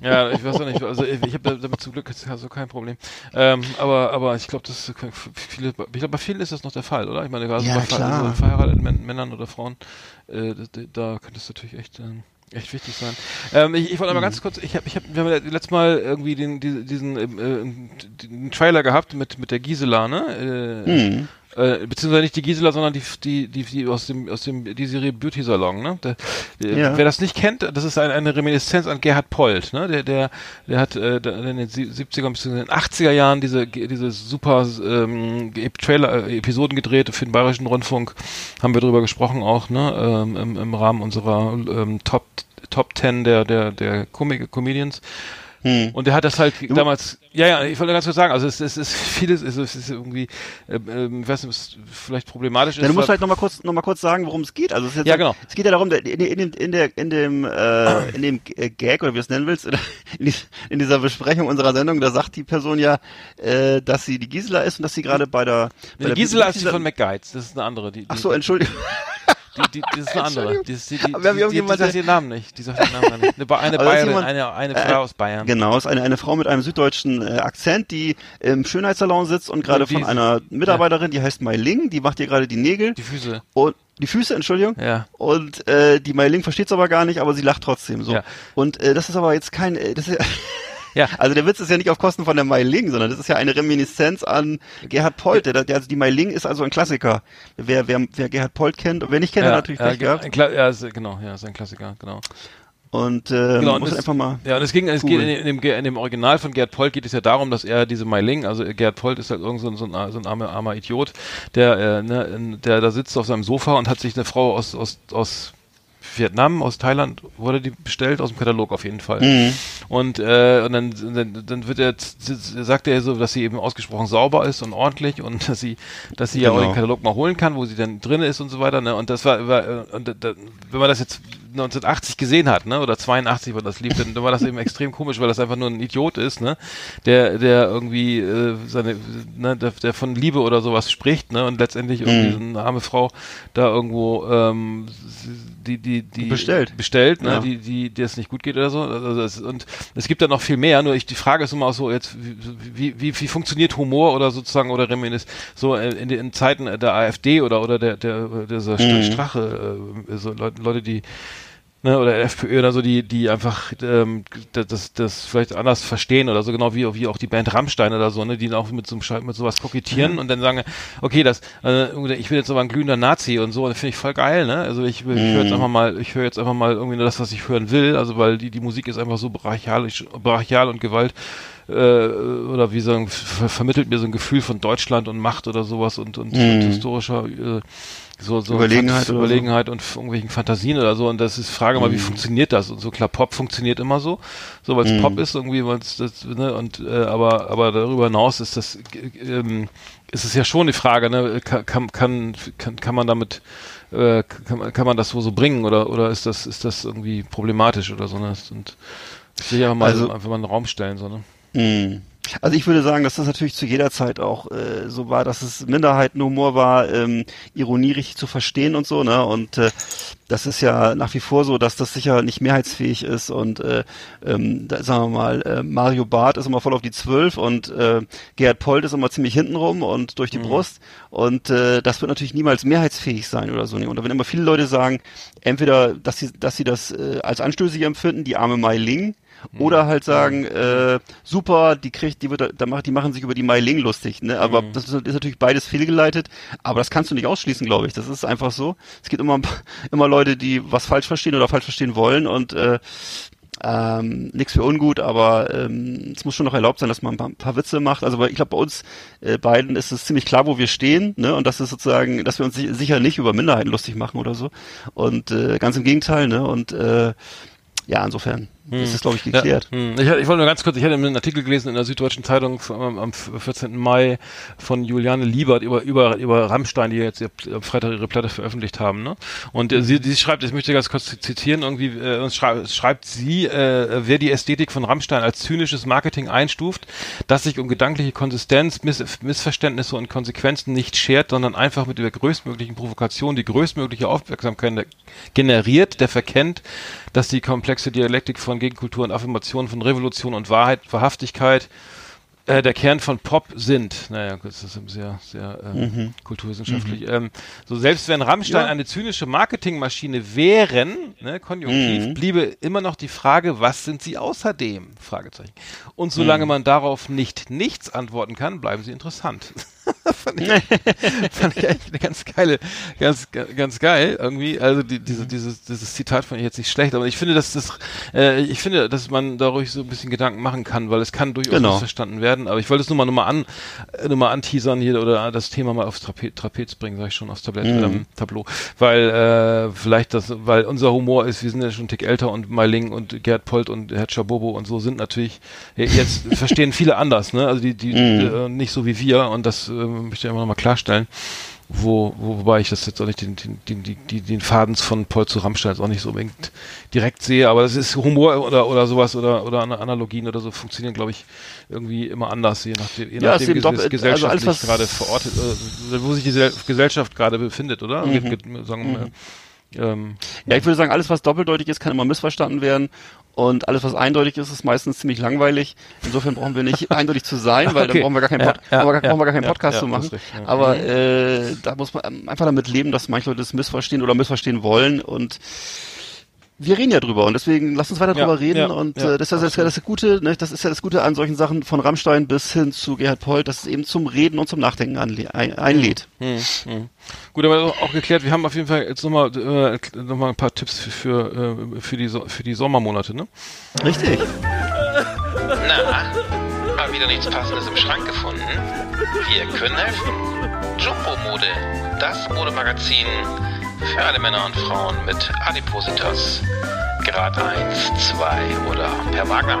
Ja, ich weiß auch nicht. Also ich, ich habe damit zum Glück also kein Problem. Ähm, aber aber ich glaube, das viele. Ich glaube, bei vielen ist das noch der Fall, oder? Ich meine, gerade Ja, bei also verheirateten Män- Männern oder Frauen, äh, da, da könnte es natürlich echt ähm, echt wichtig sein. Ähm, ich, ich wollte mal ganz kurz, ich habe, ich hab, wir haben ja letztes Mal irgendwie den, diesen, diesen äh, den Trailer gehabt mit mit der Gisela, ne? Äh, Mhm. Äh, beziehungsweise nicht die Gisela, sondern die, die, die, die aus dem, aus dem, die Serie Beauty Salon, ne? Der, der, Ja. Wer das nicht kennt, das ist ein, eine Reminiszenz an Gerhard Polt, ne? Der, der, der hat äh, in den sie- 70er bis in den 80er Jahren diese, diese super ähm, Trailer, äh, Episoden gedreht für den Bayerischen Rundfunk. Haben wir drüber gesprochen auch, ne? Ähm, im, Im Rahmen unserer ähm, Top Top 10 der, der, der Comik Comedians. Hm. Und der hat das halt damals, ja, ja, ich wollte ganz kurz sagen, also es, es ist vieles, es ist, es ist irgendwie, ähm, ähm, ich weiß nicht, was vielleicht problematisch Ja, ist. du musst halt nochmal kurz, noch mal kurz sagen, worum es geht. Also es Ja, halt- genau. Es geht ja darum, in, in, dem- in, der, in dem, äh, in dem äh, Gag oder wie du es nennen willst, in, dies- in dieser Besprechung unserer Sendung, da sagt die Person ja, äh, dass sie die Gisela ist und dass sie gerade bei der, bei Nee, der Gisela ist die von McGuides, das ist eine andere. Die, die, Ach so, Entschuldigung. die, die, die ist eine andere. Die, die, die, Aber wir die, die, die sagt ihren Namen nicht. Die sagt ihren Namen nicht. Eine, eine das Bayerin, jemand- eine, eine äh, Frau aus Bayern. Genau, ist eine, eine Frau mit einem süddeutschen äh, Akzent, die im Schönheitssalon sitzt und gerade von einer Mitarbeiterin, die heißt Mai Ling, die macht ihr gerade die Nägel Die Füße. und die Füße, Entschuldigung. Ja. Und äh, die Mai Ling versteht's aber gar nicht, aber sie lacht trotzdem so. Ja. Und äh, das ist aber jetzt kein, äh, das ist, Ja. Also der Witz ist ja nicht auf Kosten von der Mai Ling, sondern das ist ja eine Reminiszenz an Gerhard Polt. Der, der, also die Mai Ling ist also ein Klassiker. Wer, wer, wer Gerhard Polt kennt, und wer nicht kennt, ja, natürlich ja, gehabt. ein Kla- ja, ist, genau, ja, ist ein Klassiker, genau. Und äh, Genau, man und muss das- einfach mal. Ja, und es ging, es geht in, dem, in dem Original von Gerd Polt geht es ja darum, dass er diese Meiling, also Gerd Polt ist halt irgend so ein, so ein, so ein armer, armer Idiot, der, äh, ne, der da sitzt auf seinem Sofa und hat sich eine Frau aus, aus, aus Vietnam, aus Thailand, wurde die bestellt, aus dem Katalog auf jeden Fall. Mhm. Und, äh, und dann, dann, dann wird er, sagt er so, dass sie eben ausgesprochen sauber ist und ordentlich und dass sie, dass sie ja auch Genau. den Katalog mal holen kann, wo sie dann drin ist und so weiter. Ne? Und das war, war und da, wenn man das jetzt 1980 gesehen hat, ne, oder 82, wenn das lief, dann, dann war das eben extrem komisch, weil das einfach nur ein Idiot ist, ne, der, der irgendwie äh, seine, ne, der, der von Liebe oder sowas spricht, ne, und letztendlich irgendwie Mhm. so eine arme Frau da irgendwo ähm, die, die, die Bestellt. bestellt, ne, Ja. die, die, die es nicht gut geht oder so. Also das, und es gibt da noch viel mehr. Nur ich, die Frage ist immer auch so jetzt, wie, wie, wie funktioniert Humor oder sozusagen oder Reminis so äh, in, den- in Zeiten der AfD oder oder der der dieser Mhm. Strache, äh, so Leute, Leute, die ne, oder FPÖ oder so, die, die einfach ähm, das, das, vielleicht anders verstehen oder so, genau wie, wie auch die Band Rammstein oder so, ne, die auch mit so mit sowas kokettieren und dann sagen, okay, das, äh, ich bin jetzt aber ein glühender Nazi und so, und das finde ich voll geil, ne? Also ich, ich höre jetzt einfach mal, ich höre jetzt einfach mal irgendwie nur das, was ich hören will, also weil die, die Musik ist einfach so brachialisch, brachial und Gewalt äh, oder wie sagen, ver vermittelt mir so ein Gefühl von Deutschland und Macht oder sowas und, und, und historischer äh, so, so Überlegenheit Fant- oder so. Überlegenheit und irgendwelchen Fantasien oder so. Und das ist Frage mal, wie funktioniert das? Und so klar, Pop funktioniert immer so, so weil es Pop ist irgendwie, weil es das, ne, und äh, aber aber darüber hinaus ist das äh, ähm, ist es ja schon die Frage, ne, kann kann kann, kann, man damit äh, kann, man- kann man das so so bringen oder oder ist das ist das irgendwie problematisch oder so ne? Und einfach mal Also- einfach mal in den Raum stellen so ne. Mhm. Also ich würde sagen, dass das natürlich zu jeder Zeit auch äh, so war, dass es Minderheitenhumor war, ähm, Ironie richtig zu verstehen und so, ne? Und äh, das ist ja nach wie vor so, dass das sicher nicht mehrheitsfähig ist und äh, ähm, da sagen wir mal, äh, Mario Barth ist immer voll auf die Zwölf und äh, Gerhard Polt ist immer ziemlich hintenrum und durch die Brust und äh, das wird natürlich niemals mehrheitsfähig sein oder so. Und da werden immer viele Leute sagen, entweder, dass sie, dass sie das äh, als anstößig empfinden, die arme Mai Ling, oder halt sagen, äh, super, die kriegt, die wird, da macht, die machen sich über die Mai Ling lustig, ne? Aber das ist, ist natürlich beides fehlgeleitet, aber das kannst du nicht ausschließen, glaube ich. Das ist einfach so. Es gibt immer, immer Leute, die was falsch verstehen oder falsch verstehen wollen und äh, ähm, nichts für ungut, aber ähm, es muss schon noch erlaubt sein, dass man ein paar, ein paar Witze macht. Also ich glaube, bei uns äh, beiden ist es ziemlich klar, wo wir stehen, ne? Und das ist sozusagen, dass wir uns si- sicher nicht über Minderheiten lustig machen oder so. Und äh, ganz im Gegenteil, ne? Und äh, ja, insofern ist es, glaube ich, geklärt. Ja, hm. ich, ich wollte nur ganz kurz, ich hatte einen Artikel gelesen in der Süddeutschen Zeitung am, am 14. Mai von Juliane Liebert über, über, über Rammstein, die jetzt am Freitag ihre Platte veröffentlicht haben. Ne? Und äh, sie, sie schreibt, ich möchte ganz kurz zitieren, irgendwie äh, schrei schreibt sie, äh, wer die Ästhetik von Rammstein als zynisches Marketing einstuft, das sich um gedankliche Konsistenz, Miss Missverständnisse und Konsequenzen nicht schert, sondern einfach mit der größtmöglichen Provokation die größtmögliche Aufmerksamkeit generiert, der verkennt, dass die komplexe Dialektik von Gegenkultur und Affirmation von Revolution und Wahrheit, Wahrhaftigkeit Äh, der Kern von Pop sind, naja, das ist sehr, sehr ähm, Mhm. kulturwissenschaftlich. Ähm, so selbst wenn Rammstein Ja. eine zynische Marketingmaschine wären, ne, konjunktiv, Mhm. bliebe immer noch die Frage, was sind sie außerdem? Fragezeichen. Und Mhm. solange man darauf nicht nichts antworten kann, bleiben sie interessant. fand, ich, fand ich eigentlich eine ganz geile, ganz, ganz geil irgendwie. Also die, Mhm. diese, dieses, dieses Zitat fand ich jetzt nicht schlecht, aber ich finde, dass das, äh, ich finde, dass man dadurch so ein bisschen Gedanken machen kann, weil es kann durchaus Genau. missverstanden werden. Aber ich wollte es nur mal, nur mal an, äh, nur mal anteasern hier oder das Thema mal aufs Trape Trapez bringen, sag ich schon, aufs Tablett, Mhm. ähm, Tableau, weil äh, vielleicht das, weil unser Humor ist, wir sind ja schon einen Tick älter und Meiling und Gerd Polt und Herr Chabobo und so sind natürlich äh, jetzt verstehen viele anders, ne? Also die, die Mhm. äh, nicht so wie wir und das äh, möchte ich immer noch mal klarstellen. Wo, wo, wobei ich das jetzt auch nicht den, den, den, den Faden von Paul zu Rammstein jetzt auch nicht so unbedingt direkt sehe, aber das ist Humor oder, oder sowas oder, oder Ana- Analogien oder so funktionieren, glaube ich, irgendwie immer anders, je nachdem, je Ja, nachdem wie es gesellschaftlich also alles, was- gerade verortet, äh, wo sich die Gesell- Gesellschaft gerade befindet, oder? Mhm. Ge- ge- Sagen wir, ähm, Ja, ich würde sagen, alles, was doppeldeutig ist, kann immer missverstanden werden. Und alles, was eindeutig ist, ist meistens ziemlich langweilig. Insofern brauchen wir nicht eindeutig zu sein, weil Okay. dann brauchen wir gar keinen, Pod ja, gar- ja, keinen Podcast zu machen. Aber äh, da muss man ähm, einfach damit leben, dass manche Leute es missverstehen oder missverstehen wollen. Und wir reden ja drüber und deswegen lass uns weiter Ja, drüber reden. ja, und ja, äh, das ist ja das, das Gute, ne? das ist ja das Gute an solchen Sachen von Rammstein bis hin zu Gerhard Polt, dass es eben zum Reden und zum Nachdenken ein einlädt. Hm, hm. Gut, aber auch geklärt, wir haben auf jeden Fall jetzt nochmal äh, noch mal ein paar Tipps für, für, äh, für, die, so für die Sommermonate, ne? Richtig. Na, mal wieder nichts Passendes im Schrank gefunden? Wir können helfen. Jumbo Mode, das Modemagazin für alle Männer und Frauen mit Adipositas. Grad 1, 2 oder per Wagner.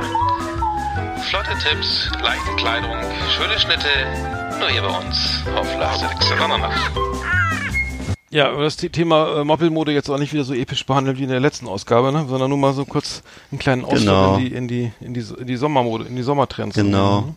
Flotte Tipps, leichte Kleidung, schöne Schnitte, nur hier bei uns auf Last Sondernacht. Ja, das The- Thema äh, Moppelmode jetzt auch nicht wieder so episch behandelt wie in der letzten Ausgabe, ne? Sondern nur mal so kurz einen kleinen Ausflug Genau. in die in die in die in die Sommermode, in die Sommertrends. Genau.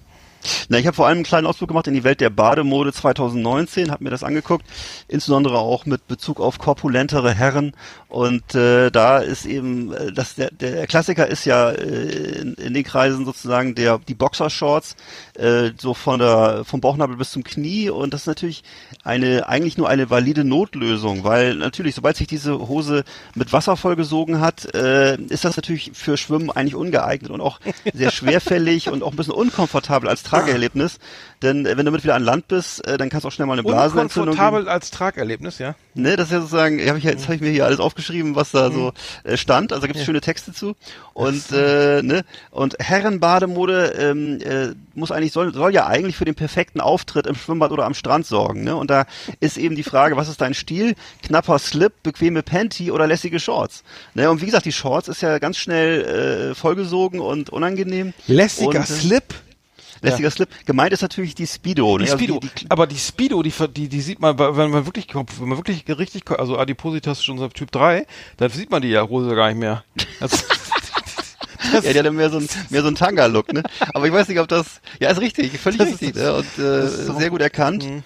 Na, ich habe vor allem einen kleinen Ausflug gemacht in die Welt der Bademode 2019, habe mir das angeguckt, insbesondere auch mit Bezug auf korpulentere Herren. Und äh, da ist eben, äh, das, der, der Klassiker ist ja äh, in, in den Kreisen sozusagen der die Boxershorts, äh, so von der vom Bauchnabel bis zum Knie. Und das ist natürlich eine eigentlich nur eine valide Notlösung, weil natürlich, sobald sich diese Hose mit Wasser vollgesogen hat, äh, ist das natürlich für Schwimmen eigentlich ungeeignet und auch sehr schwerfällig und auch ein bisschen unkomfortabel als Trageerlebnis. Denn äh, wenn du mit wieder an Land bist, äh, dann kannst du auch schnell mal eine Blasenentzündung Unkomfortabel als Tragerlebnis, ja. Ne, das ist ja sozusagen, hab ich ja, jetzt habe ich mir hier alles aufgeschrieben, was da so äh, stand. Also gibt es schöne Texte zu. Und äh, ne, und Herrenbademode ähm, äh, muss eigentlich soll, soll ja eigentlich für den perfekten Auftritt im Schwimmbad oder am Strand sorgen. Ne? Und da ist eben die Frage, was ist dein Stil? Knapper Slip, bequeme Panty oder lässige Shorts? Ne? Und wie gesagt, die Shorts ist ja ganz schnell äh, vollgesogen und unangenehm. Lässiger und, Slip. Lässiger Slip. Gemeint ist natürlich die Speedo. Die ne? Also Speedo. die, die, aber die Speedo, die, die, die sieht man, wenn man wirklich, wenn man wirklich richtig, also Adipositas schon so Typ 3, dann sieht man die ja Hose gar nicht mehr. Das, Ja, der hat ja mehr so ein, mehr so ein Tanga-Look, ne? Aber ich weiß nicht, ob das, ja, ist richtig, völlig Das richtig, ne? Und, äh, ist so- sehr gut erkannt. Mhm,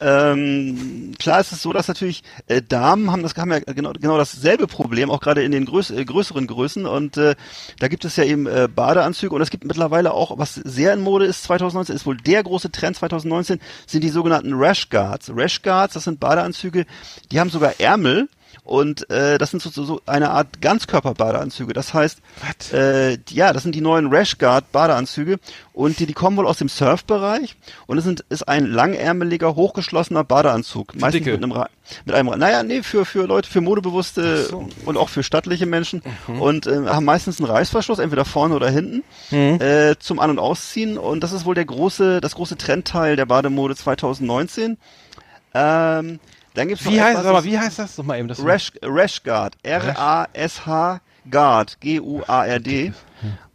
Ähm, klar ist es so, dass natürlich äh, Damen haben das haben ja genau, genau dasselbe Problem, auch gerade in den größ, äh, größeren Größen. Und äh, da gibt es ja eben äh, Badeanzüge und es gibt mittlerweile auch, was sehr in Mode ist 2019, ist wohl der große Trend 2019, sind die sogenannten Rash Guards. Rash Guards, das sind Badeanzüge, die haben sogar Ärmel. Und äh, das sind so, so, so eine Art Ganzkörper-Badeanzüge. Das heißt, äh, die- ja, das sind die neuen Rashguard Badeanzüge und die, die kommen wohl aus dem Surfbereich und es sind, ist ein langärmeliger, hochgeschlossener Badeanzug. Meistens Dicke. mit einem, Ra- mit einem, Ra- naja, nee, für, für Leute, für modebewusste und auch für stattliche Menschen und äh, haben meistens einen Reißverschluss, entweder vorne oder hinten, äh, zum An- und Ausziehen und das ist wohl der große, das große Trendteil der Bademode 2019. Ähm, dann gibt's wie heißt, das- wie heißt das nochmal eben? Das Rash, Rashguard. R-A-S-H Guard. G-U-A-R-D.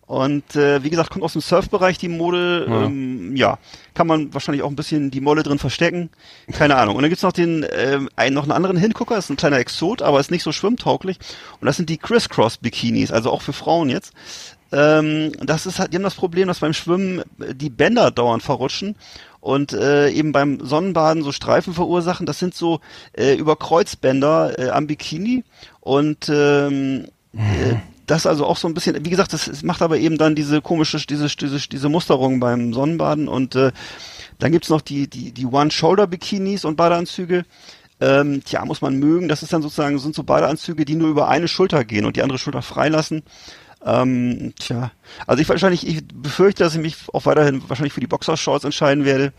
Und äh, wie gesagt, kommt aus dem Surfbereich die Mode. Ja. Ähm, ja, kann man wahrscheinlich auch ein bisschen die Molle drin verstecken. Keine Ahnung. Und dann gibt's noch den ähm, einen, noch einen anderen Hingucker. Das ist ein kleiner Exot, aber ist nicht so schwimmtauglich. Und das sind die Crisscross-Bikinis, also auch für Frauen jetzt. Ähm, das ist halt, die haben das Problem, dass beim Schwimmen äh, die Bänder dauernd verrutschen und äh, eben beim Sonnenbaden so Streifen verursachen. Das sind so äh, über Kreuzbänder äh, am Bikini und ähm, äh, das also auch so ein bisschen, wie gesagt, das, das macht aber eben dann diese komische, diese, diese, diese Musterung beim Sonnenbaden und äh, dann gibt's noch die, die, die One-Shoulder-Bikinis und Badeanzüge. Ähm, tja, muss man mögen. Das ist dann sozusagen, sind so Badeanzüge, die nur über eine Schulter gehen und die andere Schulter freilassen. Ähm, tja, also ich wahrscheinlich, ich befürchte, dass ich mich auch weiterhin wahrscheinlich für die Boxershorts entscheiden werde.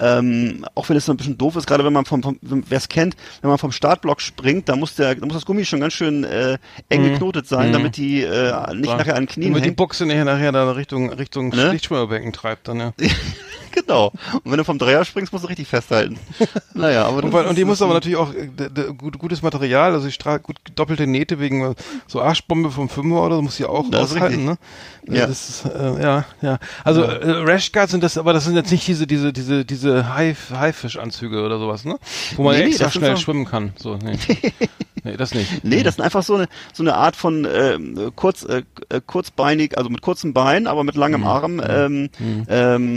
Ähm, auch wenn es so ein bisschen doof ist, gerade wenn man vom, vom wer es kennt, wenn man vom Startblock springt, da muss der, da muss das Gummi schon ganz schön äh, eng Mhm. geknotet sein, Mhm. damit die äh, nicht Da- nachher an den Knien Damit die hängt. Buchse nicht nachher da Richtung, Richtung Ne? Lichtschwimmerbecken treibt dann, ja. genau. Und wenn du vom Dreier springst, musst du richtig festhalten. naja, aber Und, das weil, ist- und die muss aber natürlich auch äh, gut, gutes Material, also die Stra gut doppelte Nähte wegen so Arschbombe vom Fünfer oder so muss sie auch Das ist aushalten, ne? richtig. Ja. Das ist, äh, ja, ja. Also äh, Rashguards sind das, aber das sind jetzt nicht diese, diese, diese, diese Hai- Haifischanzüge oder sowas, ne? Wo man Nee, extra schnell so- schwimmen kann. So, nee. nee, das nicht. Nee, das sind einfach so eine so eine Art von ähm, kurz äh, äh, kurzbeinig, also mit kurzem Bein, aber mit langem Arm. Ähm, ähm,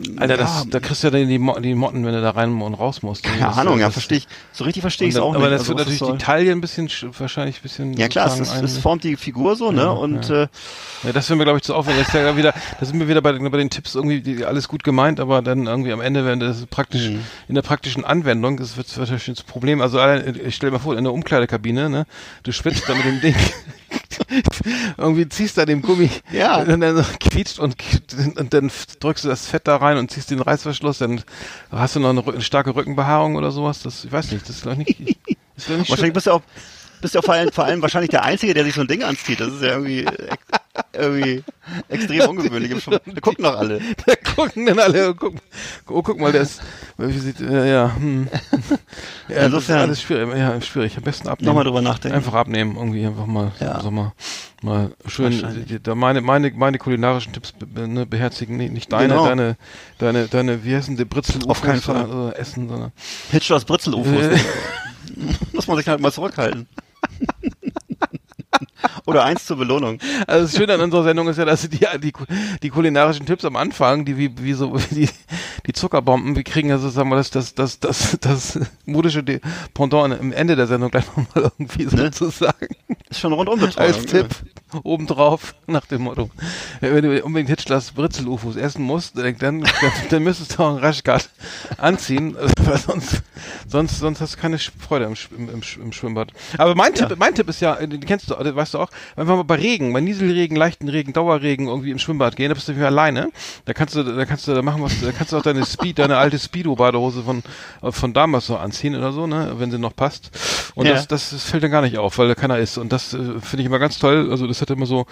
Mhm. Alter, das, ja, da kriegst du ja dann die, Mo die Motten, wenn du da rein und raus musst. keine Das- Ahnung, ja, das- verstehe ich. So richtig verstehe ich es auch aber nicht. das also, wird natürlich soll. die Taille ein bisschen, sch- wahrscheinlich ein bisschen. Ja klar, es, ist, es formt die Figur so, ne? Ja, und ja. Äh, Ja, das wäre mir, glaube ich, zu aufwendig. Das ist ja wieder, da sind wir wieder bei, den- bei den Tipps irgendwie, die, alles gut gemeint, aber dann irgendwie am Ende, wenn das praktisch, Mhm. in der praktischen Anwendung, das wird wahrscheinlich das Problem. Also, allein, ich stell dir mal vor, in der Umkleidekabine, ne, du schwitzt da mit dem Ding, irgendwie ziehst da den Gummi, Ja. und dann quietscht und, und dann drückst du das Fett da rein und ziehst den Reißverschluss, dann hast du noch eine, eine starke Rückenbehaarung oder sowas, das, ich weiß nicht, das ist glaube ich nicht, das wäre nicht wahrscheinlich bist du auch bist du auch vor allem, vor allem wahrscheinlich der Einzige, der sich so ein Ding anzieht. Das ist ja irgendwie, irgendwie extrem ungewöhnlich. Wir gucken doch alle. Da gucken dann alle, guck, oh, guck mal, der ist, wie sieht, ja, ja, hm. ja das ist alles schwierig, ja, schwierig, am besten abnehmen. Nochmal drüber nachdenken. Einfach abnehmen, irgendwie einfach mal, Ja. sag mal, mal schön, da meine, meine, meine kulinarischen Tipps be- ne, beherzigen, nee, nicht deine, Genau. deine, deine, deine, wie heißen die, Britzel Auf keinen Fall. Oder Essen, sondern, Hitch aus Britzel-UFOs. Äh. Muss man sich halt mal zurückhalten. Oder eins zur Belohnung. Also das Schöne an unserer Sendung ist ja, dass die, die, die kulinarischen Tipps am Anfang, die wie, wie so die, die Zuckerbomben, wir kriegen ja sozusagen das, das, das, das, das modische Pendant am Ende der Sendung gleich nochmal irgendwie Ne? sozusagen Ist schon rundum Betreuung. als Tipp obendrauf nach dem Motto. Wenn du unbedingt Hitchlers Britzel-UFOs essen musst, dann, dann, dann müsstest du auch einen Rashguard anziehen, weil sonst, sonst, sonst hast du keine Freude im, im, im, Sch- im Schwimmbad. Aber mein Tipp, mein Tipp ist ja, den kennst du, äh, weißt du auch, einfach mal bei Regen, bei Nieselregen, leichten Regen, Dauerregen irgendwie im Schwimmbad gehen, da bist du wieder alleine. Da kannst du, da kannst du da machen was, da kannst du auch deine Speed, deine alte Speedo-Badehose von, von damals so anziehen oder so, ne, wenn sie noch passt. Und Ja. das, das, das fällt dann gar nicht auf, weil da keiner ist. Und das äh, finde ich immer ganz toll. Also das hat immer so,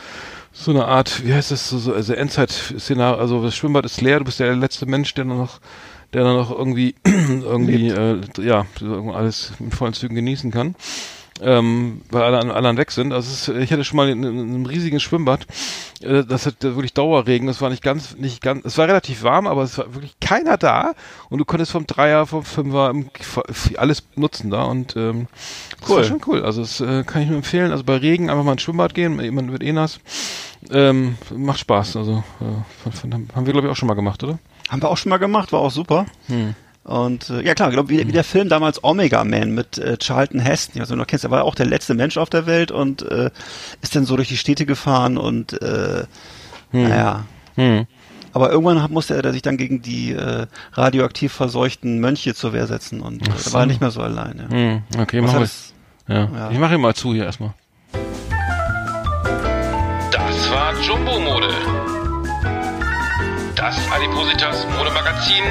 so eine Art, wie heißt das, so, so also Endzeit-Szenario, also das Schwimmbad ist leer, du bist der letzte Mensch, der noch der dann noch irgendwie irgendwie äh, ja alles in vollen Zügen genießen kann ähm, weil alle an- anderen weg sind. Also ist, ich hatte schon mal in, in einem riesigen Schwimmbad, äh, das hat äh, wirklich Dauerregen, das war nicht ganz, nicht ganz, es war relativ warm, aber es war wirklich keiner da und du konntest vom Dreier, vom Fünfer alles nutzen da und ähm, das Cool. war schon cool. Also das äh, kann ich nur empfehlen. Also bei Regen einfach mal ins Schwimmbad gehen, man wird eh nass. Ähm, macht Spaß. Also äh, von, von, haben wir glaube ich auch schon mal gemacht, oder? Haben wir auch schon mal gemacht, war auch super. Hm. Und äh, ja klar, ich glaube, wie, wie der Film damals Omega Man mit äh, Charlton Heston, also du noch kennst, er war auch der letzte Mensch auf der Welt und äh, ist dann so durch die Städte gefahren und äh, naja. Hm. Aber irgendwann hat, musste er sich dann gegen die äh, radioaktiv verseuchten Mönche zur Wehr setzen und äh, da war er nicht mehr so allein. Ja. Hm. Okay, wir. es- Ja. Ja. Ich mache ihn mal zu hier erstmal. Das war Jumbo Mode. Das Adipositas Modemagazin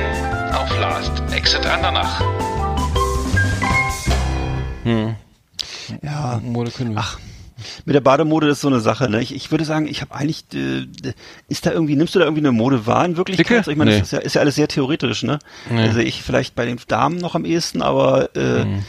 auf Last Exit Andernach. Hm. ja, Mode können wir. Ach, mit der Bademode ist so eine Sache. Ne? Ich, ich würde sagen, ich habe eigentlich, äh, ist da irgendwie, nimmst du da irgendwie eine Mode wahr in Wirklichkeit? Dicke? Also ich meine, Nee. das ist ja, ist ja alles sehr theoretisch. Ne? Nee. Also ich vielleicht bei den Damen noch am ehesten, aber äh, Hm.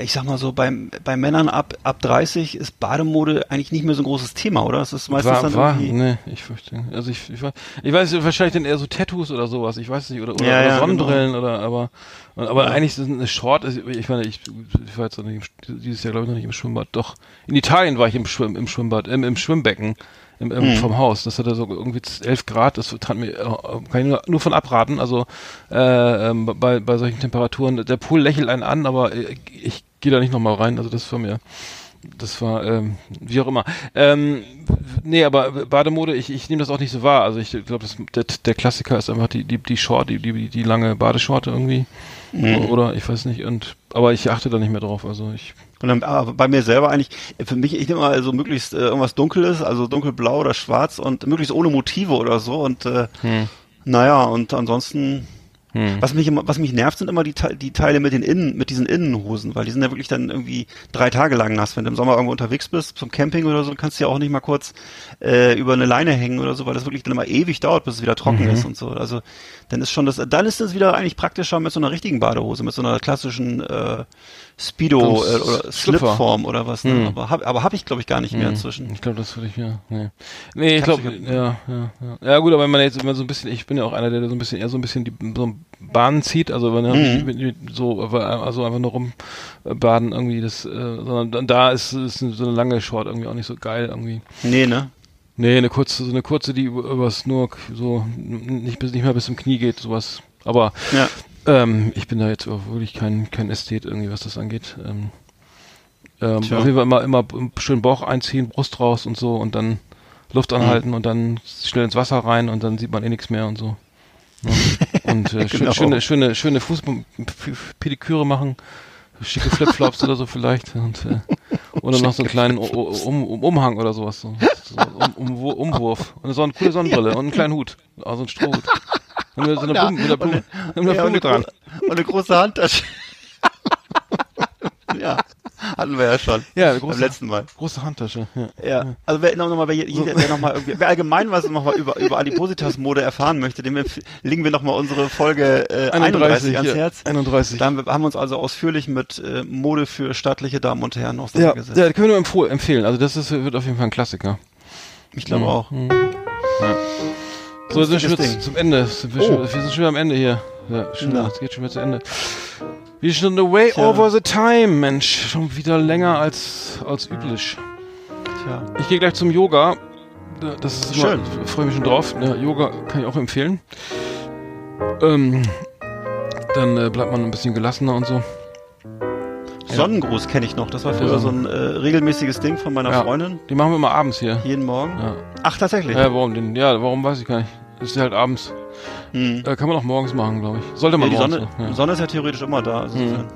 Ich sag mal so, beim, bei Männern ab, ab 30 ist Bademode eigentlich nicht mehr so ein großes Thema, oder? Das ist meistens war, dann war, nee, ich fürchte. Also ich, ich, weiß- ich weiß wahrscheinlich dann eher so Tattoos oder sowas, ich weiß es nicht, oder, oder, Ja, oder ja, Sonnenbrillen oder aber aber Ja. eigentlich ist eine Short, also ich meine, ich, ich war jetzt noch nicht im, dieses Jahr glaube ich noch nicht im Schwimmbad, doch. In Italien war ich im Schwimm, im Schwimmbad, im, im Schwimmbecken. Im, im, Mhm. vom Haus, das hatte so irgendwie 11 Grad, das tat mir, äh, kann ich nur, nur von abraten, also äh, ähm, bei, bei solchen Temperaturen, der Pool lächelt einen an, aber äh, ich gehe da nicht nochmal rein, also das war mir, das war, ähm, wie auch immer. Ähm, nee, aber Bademode, ich, ich nehme das auch nicht so wahr. Also ich glaube, der, der Klassiker ist einfach die, die, die Short, die, die, die lange Badeshorte irgendwie. Mhm. Oder ich weiß nicht. Und aber ich achte da nicht mehr drauf. Also ich. Und dann, aber bei mir selber eigentlich, für mich, ich nehme mal so möglichst äh, irgendwas Dunkles, also dunkelblau oder schwarz und möglichst ohne Motive oder so. Und äh, Hm. naja, und ansonsten Hm. Was mich immer, was mich nervt, sind immer die, die Teile mit den Innen, mit diesen Innenhosen, weil die sind ja wirklich dann irgendwie drei Tage lang nass. Wenn du im Sommer irgendwo unterwegs bist, zum Camping oder so, kannst du ja auch nicht mal kurz äh, über eine Leine hängen oder so, weil das wirklich dann immer ewig dauert, bis es wieder trocken Mhm. ist und so. Also dann ist schon das, dann ist es wieder eigentlich praktischer mit so einer richtigen Badehose, mit so einer klassischen äh, Speedo äh, oder. Slipform oder was. Ne? Mhm. Aber habe aber hab ich glaube ich gar nicht mehr Hm. inzwischen. Ich glaube, das würde ich ja. Nee, nee ich glaube, ja, ja, ja. Ja gut, aber wenn man jetzt immer so ein bisschen, ich bin ja auch einer, der so ein bisschen eher so ein bisschen die so Bahnen zieht, also wenn er Mhm. mit- mit- so also einfach nur rumbaden irgendwie, das, äh, sondern dann da ist, ist so eine lange Short irgendwie auch nicht so geil irgendwie. Nee, ne? Nee, eine kurze, so eine kurze, die über- übers nur k- so nicht bis nicht mehr bis zum Knie geht, sowas. Aber Ja. Ähm, ich bin da jetzt auch wirklich kein kein Ästhet irgendwie, was das angeht. Ähm, ähm, auf jeden Fall immer immer schön Bauch einziehen, Brust raus und so und dann Luft Mhm. anhalten und dann schnell ins Wasser rein und dann sieht man eh nichts mehr und so. Ja. Und äh, Genau. schöne schöne schöne Fußpediküre machen, schicke Flipflops oder so vielleicht und äh, oder noch so einen kleinen um, um, Umhang oder sowas so, so um, Umwurf und so eine coole Sonnenbrille und einen kleinen Hut, also einen Strohhut. Und mit so einer Ja, Blume, mit einer Blume, mit einer Ja, Blume und, dran. und eine große Handtasche. ja, hatten wir ja schon. Ja, eine beim große, letzten Mal. große Handtasche. Ja. Ja, also wer noch, noch mal, wer, wer noch mal irgendwie, wer allgemein was noch mal über, über Adipositas-Mode erfahren möchte, dem legen wir noch mal unsere Folge äh, 31, ans ja, Herz. 31. Da haben wir, haben uns also ausführlich mit äh, Mode für staatliche Damen und Herren Ja, auseinandergesetzt. ja, können wir nur empfehlen. Also das ist, wird auf jeden Fall ein Klassiker. ich glaube auch. Mhm. Ja. So, jetzt sind wir schon zum Ende. Wir, Oh. schon, wir sind schon wieder am Ende hier. Ja, schon, es geht schon wieder zu Ende. Wir sind the way Tja. over the time, Mensch. Schon wieder länger als, als üblich. Tja. Ich gehe gleich zum Yoga. Das ist immer, Schön. Ich freue mich schon drauf. Ja, Yoga kann ich auch empfehlen. Ähm, dann äh, bleibt man ein bisschen gelassener und so. Sonnengruß kenne ich noch. Das war früher Ja. so ein äh, regelmäßiges Ding von meiner Ja. Freundin. Die machen wir immer abends hier. Jeden Morgen. Ja. Ach, tatsächlich. Ja, warum denn? Ja, warum weiß ich gar nicht. Das ist halt abends. Hm. Äh, kann man auch morgens machen, glaube ich. Sollte Ja, man die morgens. Sonne, machen, ja. Sonne ist ja theoretisch immer da. Also Hm. insofern-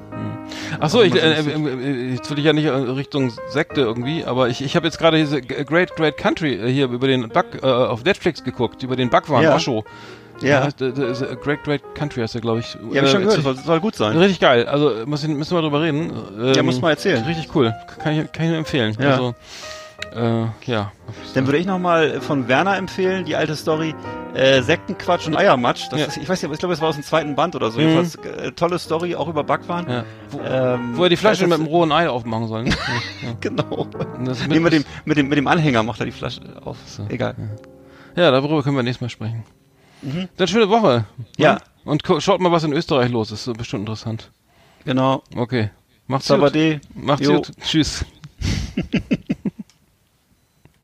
Ach so, ich, äh, äh, äh, jetzt will ich ja nicht äh, Richtung Sekte irgendwie, aber ich, ich habe jetzt gerade diese Great Great Country äh, hier über den Back äh, auf Netflix geguckt, über den Backwaren Ja. Osho. Ja, äh, äh, Great Great Country heißt der, glaube ich. ja, hab ich schon Äh, gehört. Soll, soll gut sein. Richtig geil. Also äh, ich, müssen wir drüber reden. Ähm, Ja, muss man erzählen. Richtig cool. Kann ich, kann ich nur empfehlen. Ja. Also, äh, ja. Dann würde ich nochmal von Werner empfehlen, die alte Story, äh, Sektenquatsch und Eiermatsch. Das Ja. ist, ich weiß nicht, ich glaube, es war aus dem zweiten Band oder so. Mhm. Jedenfalls, äh, tolle Story, auch über Backwaren. ja. Wo, Ähm, wo er die Flasche mit dem rohen Ei aufmachen soll. Ne? ja. Genau. Nee, mit dem, mit dem, mit dem Anhänger macht er die Flasche auf. So. Egal. Ja, darüber können wir nächstes Mal sprechen. Mhm. Dann schöne Woche. Ja. Ne? Und gu- schaut mal, was in Österreich los ist. Bestimmt interessant. Genau. Okay. Macht's gut. Sabade. Macht's Jo. gut. Tschüss.